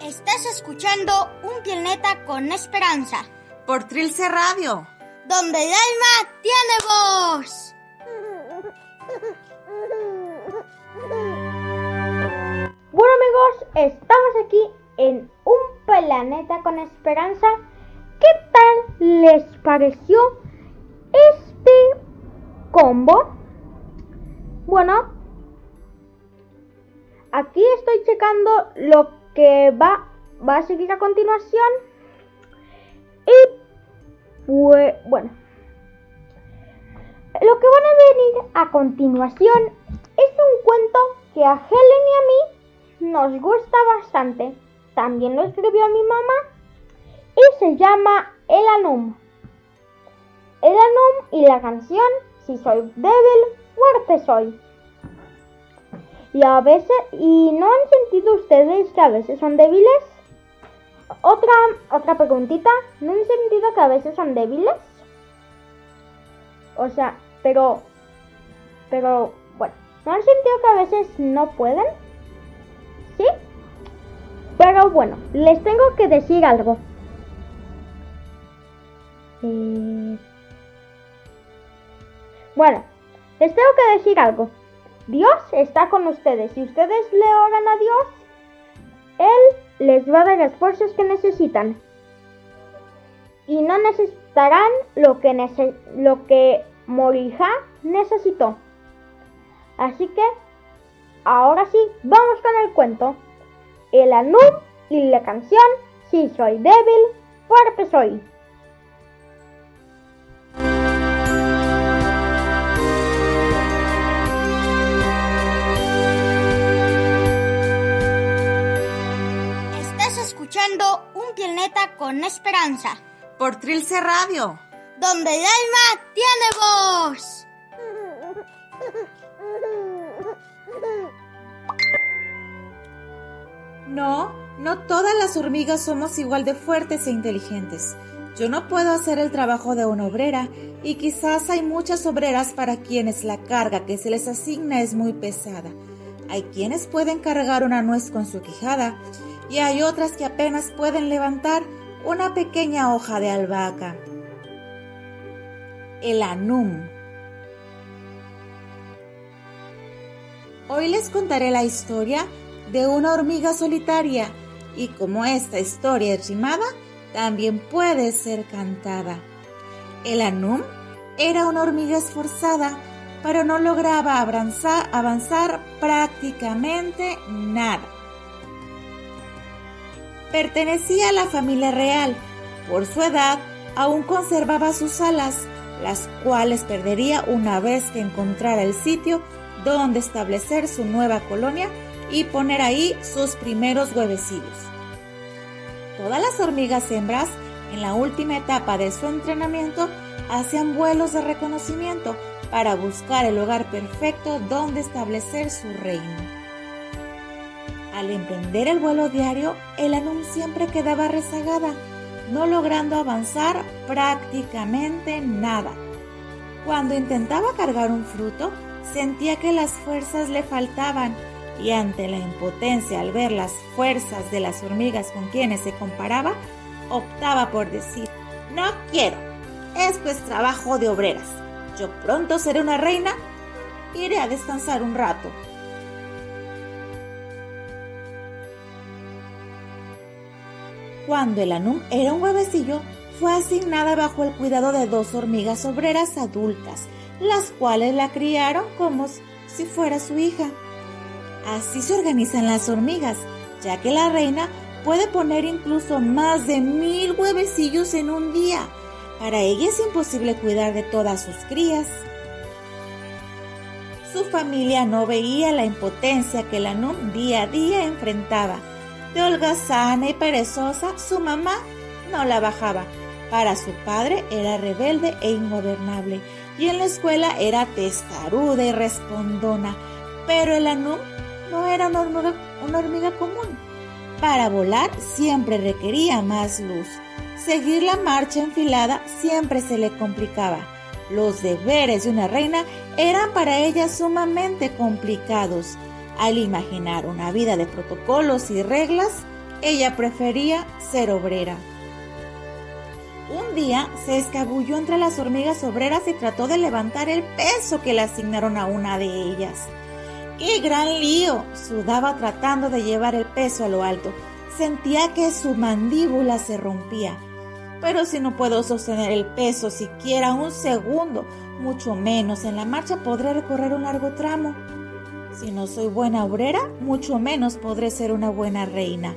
Speaker 2: Estás escuchando un planeta con esperanza,
Speaker 3: Por Trilce Radio.
Speaker 2: Donde el alma tiene voz.
Speaker 1: Bueno amigos, estamos aquí en un planeta con esperanza. ¿Qué tal les pareció este combo? Bueno, aquí estoy checando lo que va, va a seguir a continuación. Bueno, lo que van a venir a continuación es un cuento que a Helen y a mí nos gusta bastante. También lo escribió mi mamá y se llama El Anum. El Anum y la canción Si soy débil, fuerte soy. Y a veces, ¿y no han sentido ustedes que a veces son débiles? Otra, otra preguntita, ¿no han sentido que a veces son débiles? O sea, pero, pero, bueno, ¿no han sentido que a veces no pueden? ¿Sí? Pero bueno, les tengo que decir algo. Eh, Bueno, les tengo que decir algo. Dios está con ustedes. Si ustedes le oran a Dios, Él les va a dar las fuerzas que necesitan. Y no necesitarán lo que, nece- lo que Morija necesitó. Así que, ahora sí, vamos con el cuento. El Anub y la canción Si soy débil, fuerte soy.
Speaker 2: Escuchando un planeta con esperanza,
Speaker 3: Por Trilce Radio.
Speaker 2: donde el alma tiene voz.
Speaker 7: No, no todas las hormigas somos igual de fuertes e inteligentes. Yo no puedo hacer el trabajo de una obrera y quizás hay muchas obreras para quienes la carga que se les asigna es muy pesada. Hay quienes pueden cargar una nuez con su quijada y hay otras que apenas pueden levantar una pequeña hoja de albahaca. El anum. Hoy les contaré la historia de una hormiga solitaria y como esta historia es rimada, también puede ser cantada. El Anum era una hormiga esforzada, pero no lograba avanzar, avanzar prácticamente nada. Pertenecía a la familia real. Por su edad, aún conservaba sus alas, las cuales perdería una vez que encontrara el sitio donde establecer su nueva colonia y poner ahí sus primeros huevecillos. Todas las hormigas hembras, en la última etapa de su entrenamiento, hacían vuelos de reconocimiento para buscar el lugar perfecto donde establecer su reino. Al emprender el vuelo diario, el anum siempre quedaba rezagada, no logrando avanzar prácticamente nada. Cuando intentaba cargar un fruto, sentía que las fuerzas le faltaban y ante la impotencia al ver las fuerzas de las hormigas con quienes se comparaba, optaba por decir, no quiero, esto es trabajo de obreras, yo pronto seré una reina, iré a descansar un rato. Cuando el anum era un huevecillo, fue asignada bajo el cuidado de dos hormigas obreras adultas, las cuales la criaron como si fuera su hija. Así se organizan las hormigas, ya que la reina puede poner incluso más de mil huevecillos en un día. Para ella es imposible cuidar de todas sus crías. Su familia no veía la impotencia que la NUM día a día enfrentaba. De holgazana y perezosa, su mamá no la bajaba. Para su padre era rebelde e ingobernable y en la escuela era testaruda y respondona. Pero el Anum no era una hormiga, una hormiga común. Para volar siempre requería más luz. Seguir la marcha enfilada siempre se le complicaba. Los deberes de una reina eran para ella sumamente complicados. Al imaginar una vida de protocolos y reglas, ella prefería ser obrera. Un día se escabulló entre las hormigas obreras y trató de levantar el peso que le asignaron a una de ellas. ¡Qué gran lío! Sudaba tratando de llevar el peso a lo alto. Sentía que su mandíbula se rompía. Pero si no puedo sostener el peso siquiera un segundo, mucho menos en la marcha podré recorrer un largo tramo. Si no soy buena obrera, mucho menos podré ser una buena reina.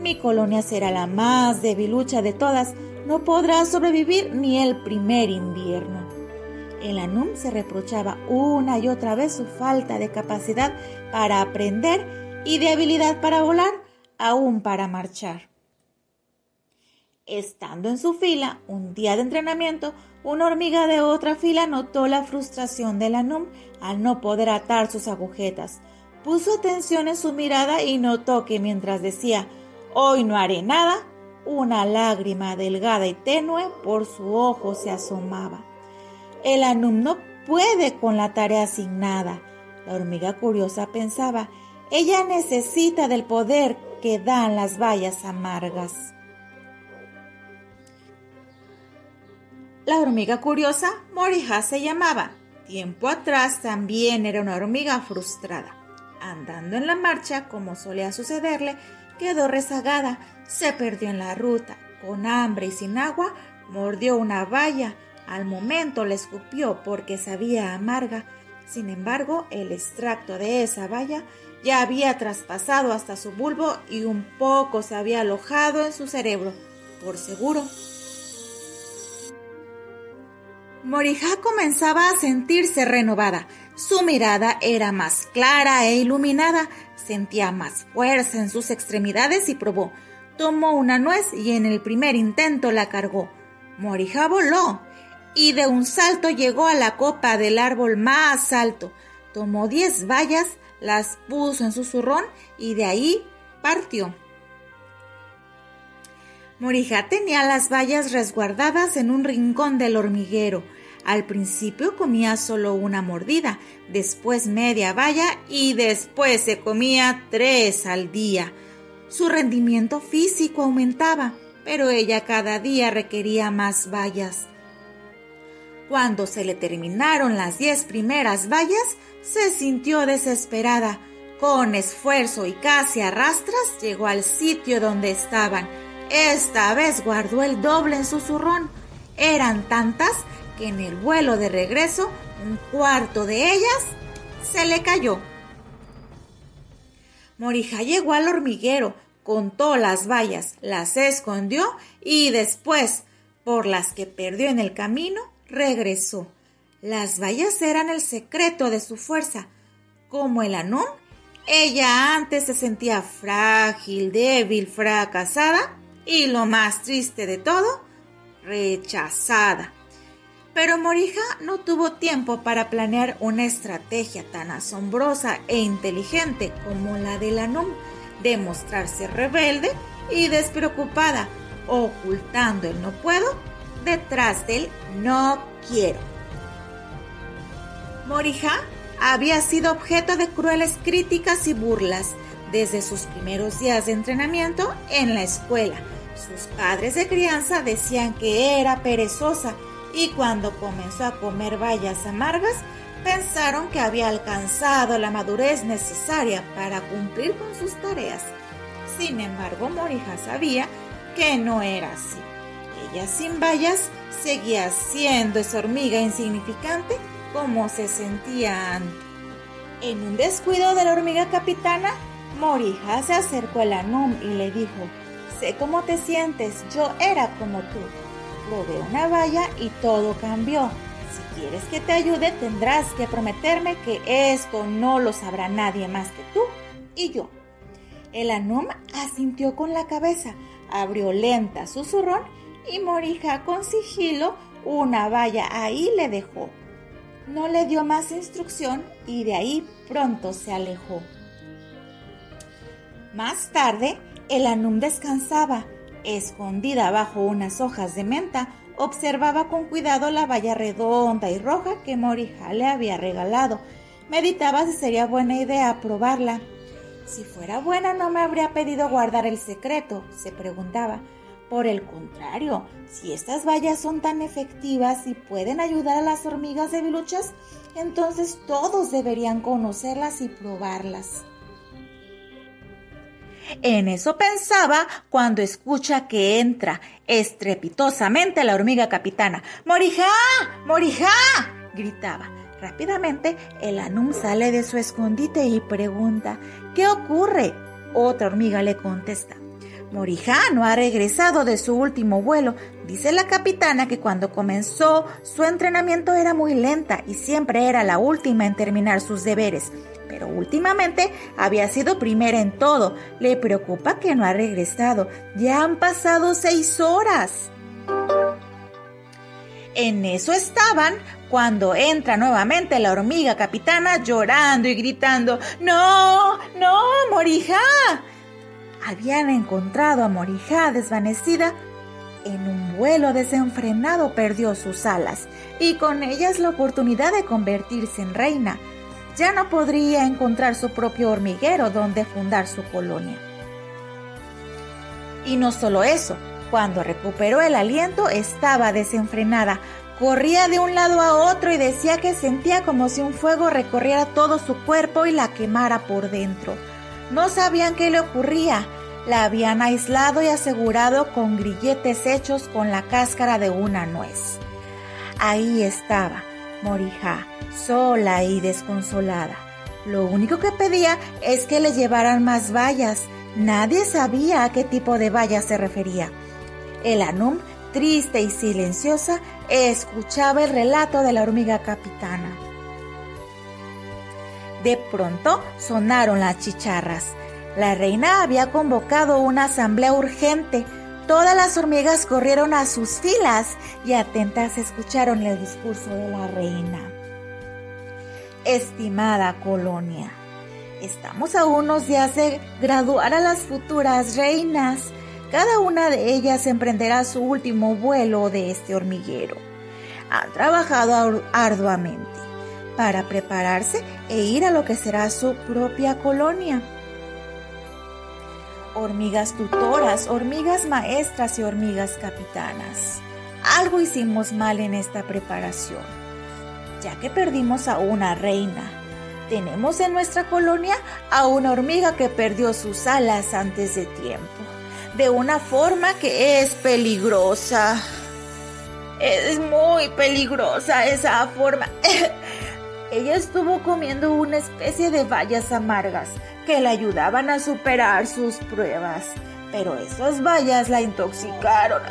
Speaker 7: Mi colonia será la más debilucha de todas, no podrá sobrevivir ni el primer invierno. El Anum se reprochaba una y otra vez su falta de capacidad para aprender y de habilidad para volar, aún para marchar. Estando en su fila, un día de entrenamiento, una hormiga de otra fila notó la frustración del Anum al no poder atar sus agujetas. Puso atención en su mirada y notó que mientras decía, hoy no haré nada, una lágrima delgada y tenue por su ojo se asomaba. El Anum no puede con la tarea asignada. La hormiga curiosa pensaba, ella necesita del poder que dan las bayas amargas. La hormiga curiosa, Morija se llamaba. Tiempo atrás también era una hormiga frustrada. Andando en la marcha, como solía sucederle, quedó rezagada, se perdió en la ruta. Con hambre y sin agua, mordió una valla. Al momento la escupió porque sabía amarga. Sin embargo, el extracto de esa valla ya había traspasado hasta su bulbo y un poco se había alojado en su cerebro, por seguro. Morijá comenzaba a sentirse renovada. Su mirada era más clara e iluminada, sentía más fuerza en sus extremidades y probó. Tomó una nuez y en el primer intento la cargó. Morijá voló y de un salto llegó a la copa del árbol más alto. Tomó diez vallas, las puso en su zurrón y de ahí partió. Morija tenía las vallas resguardadas en un rincón del hormiguero. Al principio comía solo una mordida, después media valla y después se comía tres al día. Su rendimiento físico aumentaba, pero ella cada día requería más vallas. Cuando se le terminaron las diez primeras vallas, se sintió desesperada. Con esfuerzo y casi arrastras llegó al sitio donde estaban esta vez guardó el doble en su zurrón. Eran tantas que en el vuelo de regreso un cuarto de ellas se le cayó. Morija llegó al hormiguero, contó las vallas, las escondió y después, por las que perdió en el camino, regresó. Las vallas eran el secreto de su fuerza. Como el anón, ella antes se sentía frágil, débil, fracasada y lo más triste de todo, rechazada. Pero Morija no tuvo tiempo para planear una estrategia tan asombrosa e inteligente como la de la NUM de mostrarse rebelde y despreocupada, ocultando el no puedo detrás del no quiero. Morija había sido objeto de crueles críticas y burlas desde sus primeros días de entrenamiento en la escuela sus padres de crianza decían que era perezosa y cuando comenzó a comer bayas amargas, pensaron que había alcanzado la madurez necesaria para cumplir con sus tareas. Sin embargo, Morija sabía que no era así. Ella sin bayas seguía siendo esa hormiga insignificante como se sentía antes. En un descuido de la hormiga capitana, Morija se acercó al Anum y le dijo, sé cómo te sientes, yo era como tú. Probé una valla y todo cambió. Si quieres que te ayude, tendrás que prometerme que esto no lo sabrá nadie más que tú y yo. El Anum asintió con la cabeza, abrió lenta su zurrón y Morija con sigilo una valla ahí le dejó. No le dio más instrucción y de ahí pronto se alejó. Más tarde, el Anum descansaba. Escondida bajo unas hojas de menta, observaba con cuidado la valla redonda y roja que Morija le había regalado. Meditaba si sería buena idea probarla. Si fuera buena no me habría pedido guardar el secreto, se preguntaba. Por el contrario, si estas vallas son tan efectivas y pueden ayudar a las hormigas debiluchas, entonces todos deberían conocerlas y probarlas. En eso pensaba cuando escucha que entra estrepitosamente la hormiga capitana. ¡Morijá! ¡Morijá! gritaba. Rápidamente el Anum sale de su escondite y pregunta, ¿qué ocurre? Otra hormiga le contesta, Morijá no ha regresado de su último vuelo. Dice la capitana que cuando comenzó su entrenamiento era muy lenta y siempre era la última en terminar sus deberes. Pero últimamente había sido primera en todo. Le preocupa que no ha regresado. Ya han pasado seis horas. En eso estaban cuando entra nuevamente la hormiga capitana llorando y gritando, ¡No! ¡No, Morijá! Habían encontrado a Morijá desvanecida. En un vuelo desenfrenado perdió sus alas y con ellas la oportunidad de convertirse en reina. Ya no podría encontrar su propio hormiguero donde fundar su colonia. Y no solo eso, cuando recuperó el aliento estaba desenfrenada. Corría de un lado a otro y decía que sentía como si un fuego recorriera todo su cuerpo y la quemara por dentro. No sabían qué le ocurría. La habían aislado y asegurado con grilletes hechos con la cáscara de una nuez. Ahí estaba, Morijá, sola y desconsolada. Lo único que pedía es que le llevaran más vallas. Nadie sabía a qué tipo de vallas se refería. El Anum, triste y silenciosa, escuchaba el relato de la hormiga capitana. De pronto sonaron las chicharras. La reina había convocado una asamblea urgente. Todas las hormigas corrieron a sus filas y atentas escucharon el discurso de la reina. Estimada colonia, estamos a unos días de graduar a las futuras reinas. Cada una de ellas emprenderá su último vuelo de este hormiguero. Han trabajado arduamente para prepararse e ir a lo que será su propia colonia. Hormigas tutoras, hormigas maestras y hormigas capitanas. Algo hicimos mal en esta preparación, ya que perdimos a una reina. Tenemos en nuestra colonia a una hormiga que perdió sus alas antes de tiempo de una forma que es peligrosa. Es muy peligrosa esa forma. Ella estuvo comiendo una especie de bayas amargas que le ayudaban a superar sus pruebas. Pero esas bayas la intoxicaron.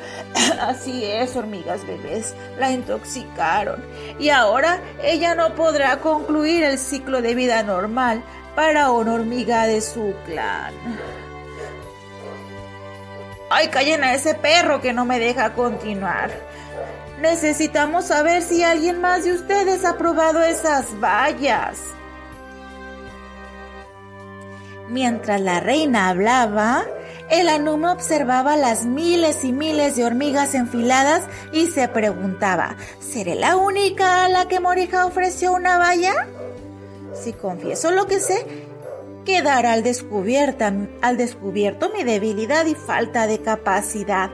Speaker 7: Así es, hormigas bebés, la intoxicaron. Y ahora ella no podrá concluir el ciclo de vida normal para una hormiga de su clan. ¡Ay, callen a ese perro que no me deja continuar! Necesitamos saber si alguien más de ustedes ha probado esas vallas. Mientras la reina hablaba, el anumo observaba las miles y miles de hormigas enfiladas y se preguntaba, ¿seré la única a la que Morija ofreció una valla? Si confieso lo que sé, quedará al descubierto mi debilidad y falta de capacidad.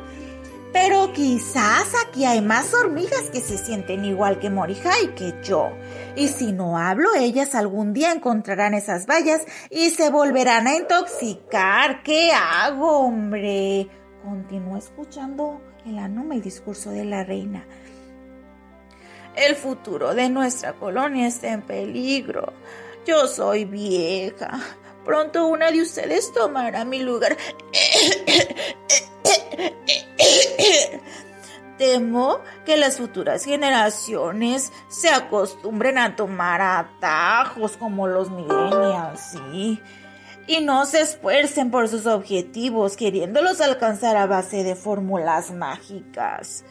Speaker 7: Pero quizás aquí hay más hormigas que se sienten igual que Morijay que yo. Y si no hablo, ellas algún día encontrarán esas vallas y se volverán a intoxicar. ¿Qué hago, hombre? Continuó escuchando el anónimo el discurso de la reina. El futuro de nuestra colonia está en peligro. Yo soy vieja. Pronto una de ustedes tomará mi lugar. Temo que las futuras generaciones se acostumbren a tomar atajos como los millennials, sí, y no se esfuercen por sus objetivos queriéndolos alcanzar a base de fórmulas mágicas.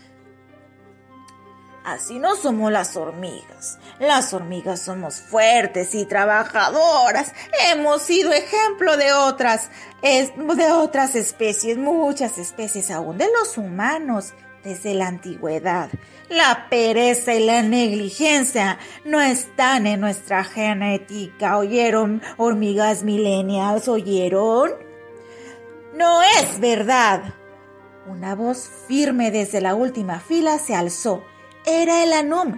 Speaker 7: Así no somos las hormigas. Las hormigas somos fuertes y trabajadoras. Hemos sido ejemplo de otras, de otras especies, muchas especies aún de los humanos desde la antigüedad. La pereza y la negligencia no están en nuestra genética. ¿Oyeron, hormigas millennials? ¿Oyeron? No es verdad. Una voz firme desde la última fila se alzó. Era el Anum.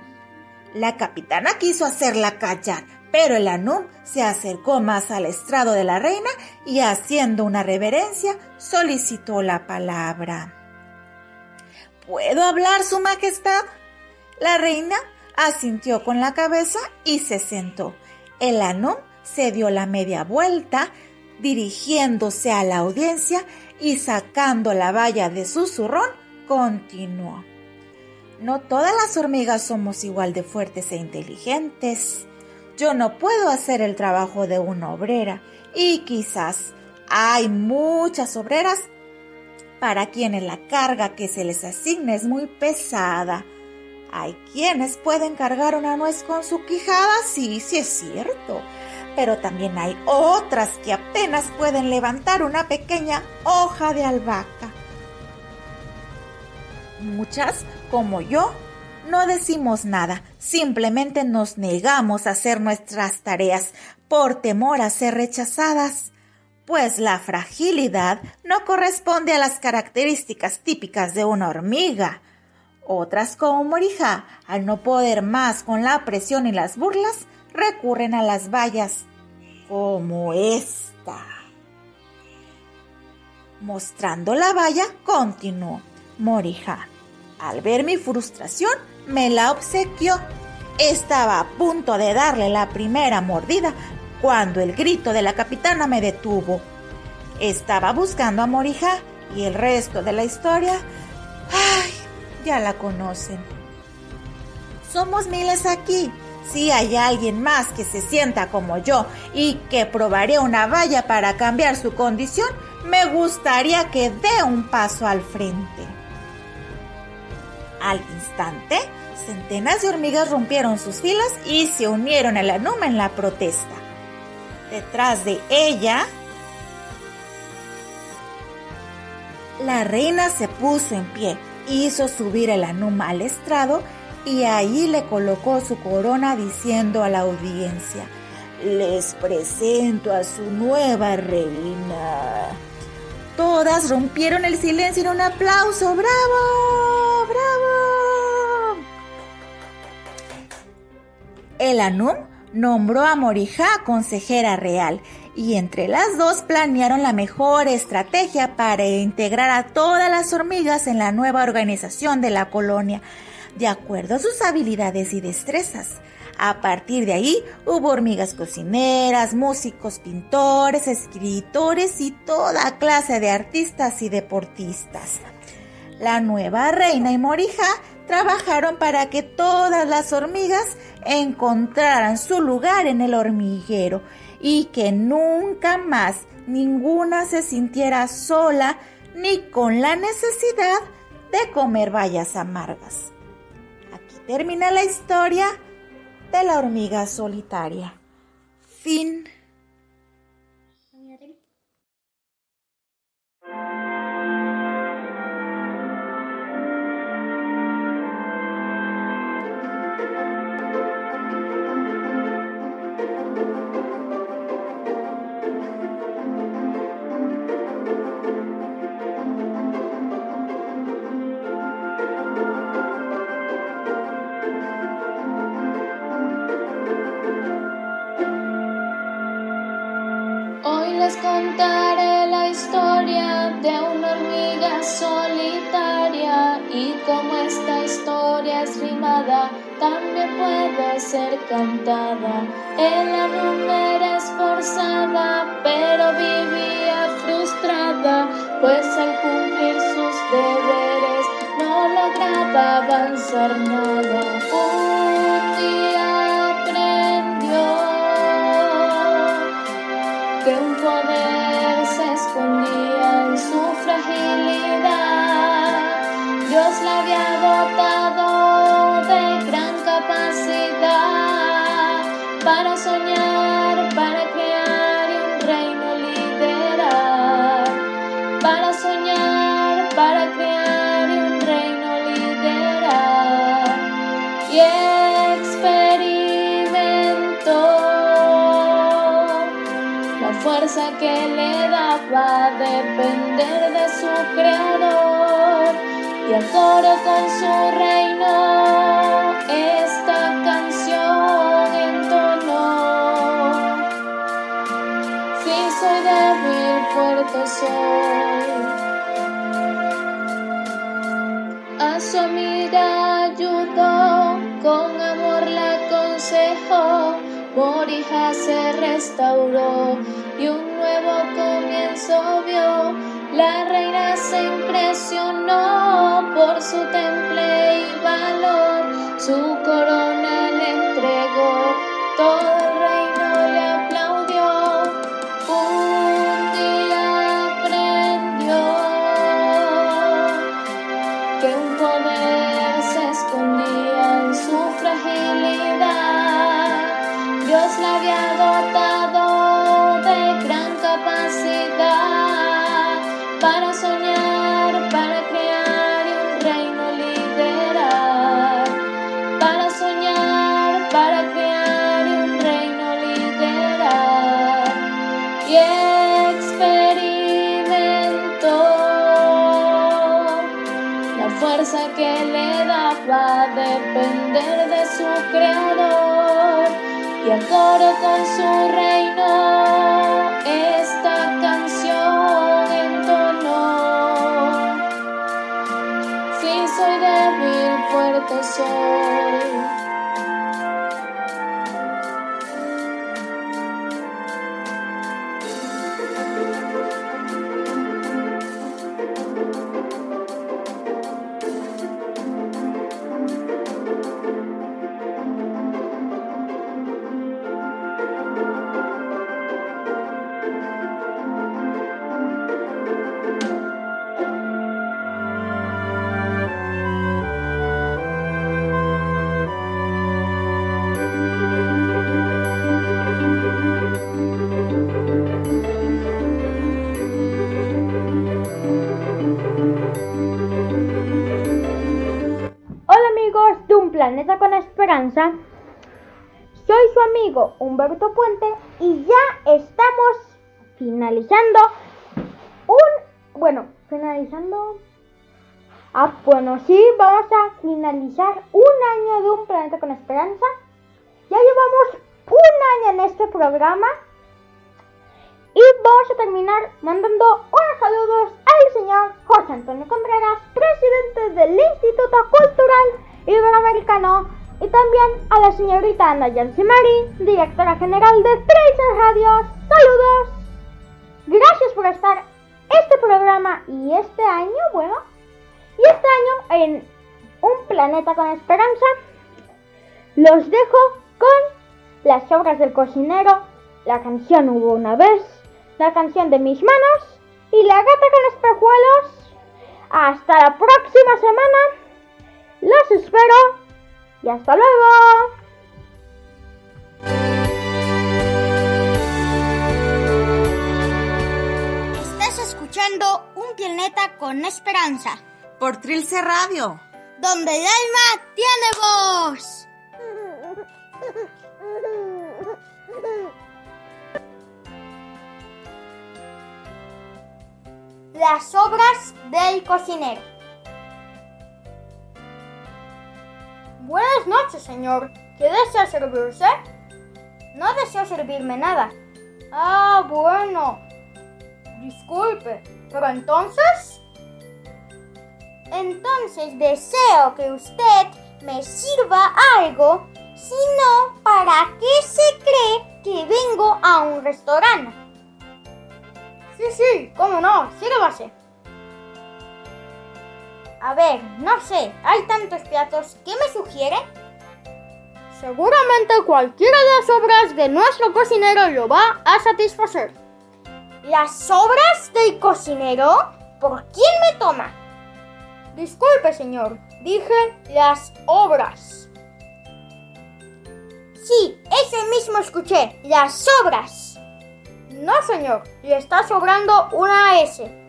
Speaker 7: La capitana quiso hacerla callar, pero el Anum se acercó más al estrado de la reina y haciendo una reverencia solicitó la palabra. ¿Puedo hablar, Su Majestad? La reina asintió con la cabeza y se sentó. El Anum se dio la media vuelta, dirigiéndose a la audiencia y sacando la valla de su zurrón, continuó. No todas las hormigas somos igual de fuertes e inteligentes. Yo no puedo hacer el trabajo de una obrera y quizás hay muchas obreras para quienes la carga que se les asigna es muy pesada. Hay quienes pueden cargar una nuez con su quijada, sí, sí es cierto. Pero también hay otras que apenas pueden levantar una pequeña hoja de albahaca. Muchas, como yo, no decimos nada, simplemente nos negamos a hacer nuestras tareas por temor a ser rechazadas, pues la fragilidad no corresponde a las características típicas de una hormiga. Otras como Morija, al no poder más con la presión y las burlas, recurren a las vallas, como esta. Mostrando la valla, continuó. Morija, al ver mi frustración, me la obsequió. Estaba a punto de darle la primera mordida cuando el grito de la capitana me detuvo. Estaba buscando a Morija y el resto de la historia, ay, ya la conocen. Somos miles aquí. Si hay alguien más que se sienta como yo y que probaré una valla para cambiar su condición, me gustaría que dé un paso al frente. Al instante, centenas de hormigas rompieron sus filas y se unieron a la Numa en la protesta. Detrás de ella, la reina se puso en pie, hizo subir el Anuma al estrado y ahí le colocó su corona diciendo a la audiencia, les presento a su nueva reina. Todas rompieron el silencio en un aplauso. ¡Bravo! ¡Bravo! El Anum nombró a Morija consejera real y entre las dos planearon la mejor estrategia para integrar a todas las hormigas en la nueva organización de la colonia, de acuerdo a sus habilidades y destrezas. A partir de ahí hubo hormigas cocineras, músicos, pintores, escritores y toda clase de artistas y deportistas. La nueva reina y Morija trabajaron para que todas las hormigas encontraran su lugar en el hormiguero y que nunca más ninguna se sintiera sola ni con la necesidad de comer bayas amargas. Aquí termina la historia de la hormiga solitaria. Fin.
Speaker 6: También puede ser cantada. Ella no era esforzada, pero vivía frustrada, pues al cumplir sus deberes no lograba avanzar nada. Un día aprendió que un poder se escondía en su fragilidad. Dios la había dotado daba depender de su creador y acorde con su reino esta canción entonó. Si soy débil, fuerte soy. A su amiga ayudó, con amor la aconsejó, por hija se restauró La reina se impresionó
Speaker 1: Planeta con Esperanza. Soy su amigo Humberto Puente y ya estamos finalizando un... Bueno, finalizando... Ah, bueno, sí, vamos a finalizar un año de Un Planeta con Esperanza. Ya llevamos un año en este programa. Y vamos a terminar mandando unos saludos al señor José Antonio Contreras, presidente del Instituto Cultural Iberoamericano, y también a la señorita Ana Yancy Mari, directora general de Tracer Radio. Saludos. Gracias por estar este programa y este año, bueno, y este año en Un Planeta con Esperanza. Los dejo con las obras del cocinero, la canción Hubo una vez, la canción de mis manos y la gata con espejuelos. Hasta la próxima semana. Los espero y hasta luego.
Speaker 2: Estás escuchando Un Planeta con Esperanza,
Speaker 3: Por Trilce Radio.
Speaker 2: donde el alma tiene voz. Las obras del cocinero.
Speaker 1: Buenas noches, señor. ¿Qué desea servirse? No deseo servirme nada. Ah, bueno. Disculpe, pero entonces... Entonces deseo que usted me sirva algo sino para qué se cree que vengo a un restaurante. Sí, sí, cómo no, sí lo va a ver, no sé, hay tantos platos. ¿Qué me sugiere? Seguramente cualquiera de las obras de nuestro cocinero lo va a satisfacer. ¿Las obras del cocinero? ¿Por quién me toma? Disculpe, señor. Dije las obras. Sí, ese mismo escuché. Las obras. No, señor. Le está sobrando una S.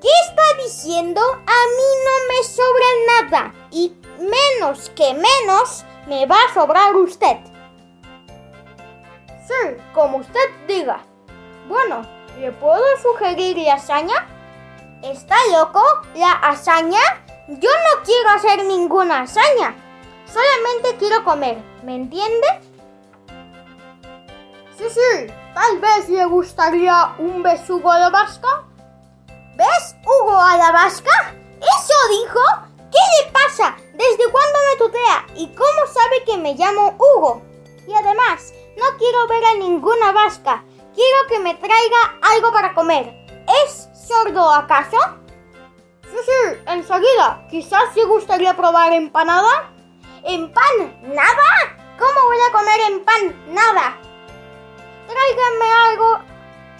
Speaker 1: ¿Qué está diciendo? A mí no me sobra nada. Y menos que menos me va a sobrar usted. Sí, como usted diga. Bueno, ¿le puedo sugerir lasaña? ¿Está loco? ¿La hazaña? Yo no quiero hacer ninguna hazaña. Solamente quiero comer. ¿Me entiende? Sí, sí. Tal vez le gustaría un besugo la vasca. ¿Ves, Hugo a la vasca? ¿Eso dijo? ¿Qué le pasa? ¿Desde cuándo me tutea? ¿Y cómo sabe que me llamo Hugo? Y además, no quiero ver a ninguna vasca. Quiero que me traiga algo para comer. ¿Es sordo acaso? Sí, sí, enseguida. Quizás le gustaría probar empanada. ¿En pan? ¿Nada? ¿Cómo voy a comer en pan? Nada. Algo,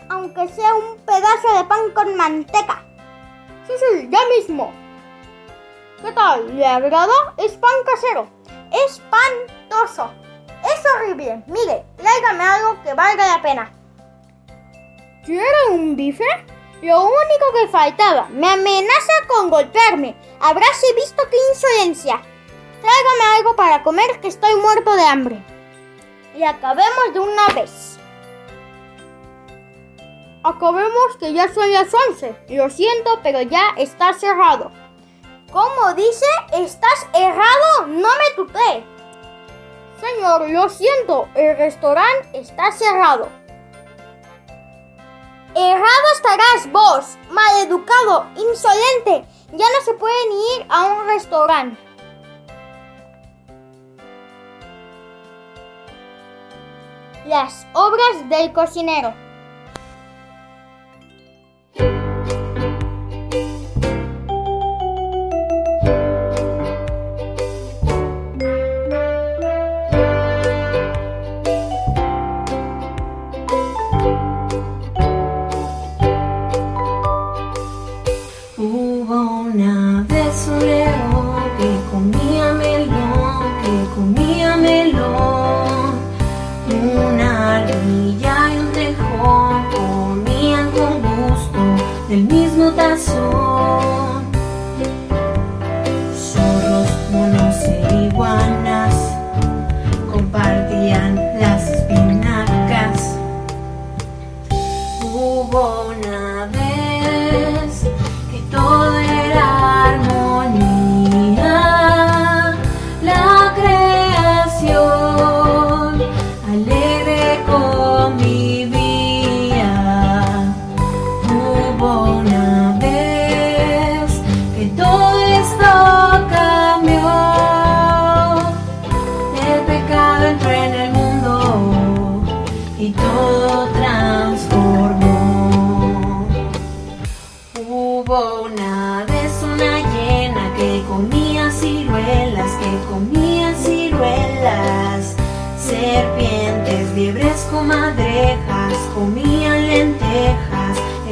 Speaker 1: aunque sea un pedazo de pan con manteca. Sí, sí, ya mismo. ¿Qué tal? ¿Le agrada? Es pan casero. Es pantoso. Es horrible. Mire, tráigame algo que valga la pena. ¿Quiere un bife? Lo único que faltaba. Me amenaza con golpearme. Habráse visto qué insolencia. Tráigame algo para comer que estoy muerto de hambre. Y acabemos de una vez. Acabemos que ya son las 11. Lo siento, pero ya está cerrado. ¿Cómo dice? ¿Estás errado? No me tuté. Señor, lo siento, el restaurante está cerrado. Errado estarás vos, maleducado, insolente. Ya no se puede ni ir a un restaurante. Las obras del cocinero.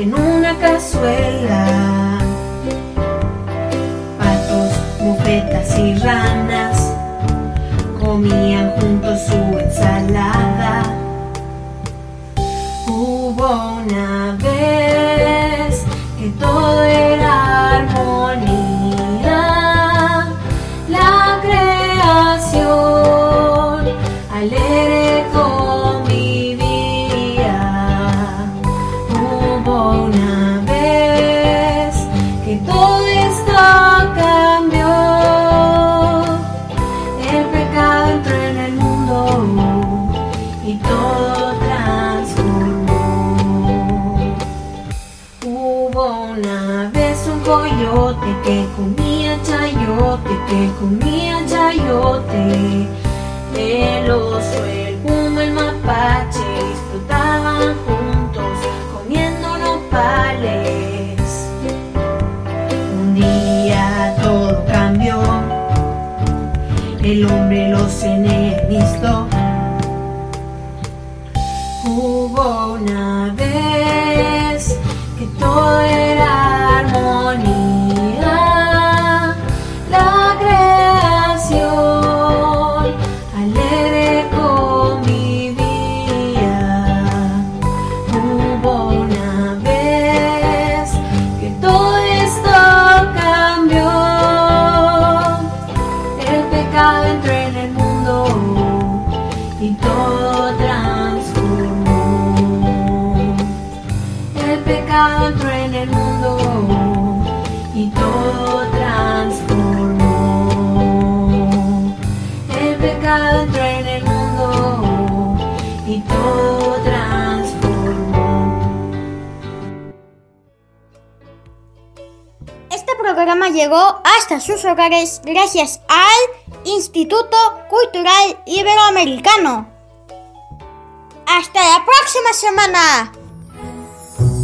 Speaker 11: En una cazuela. Patos, bufetas y ranas
Speaker 1: llegó hasta sus hogares gracias al Instituto Cultural Iberoamericano. Hasta la próxima semana.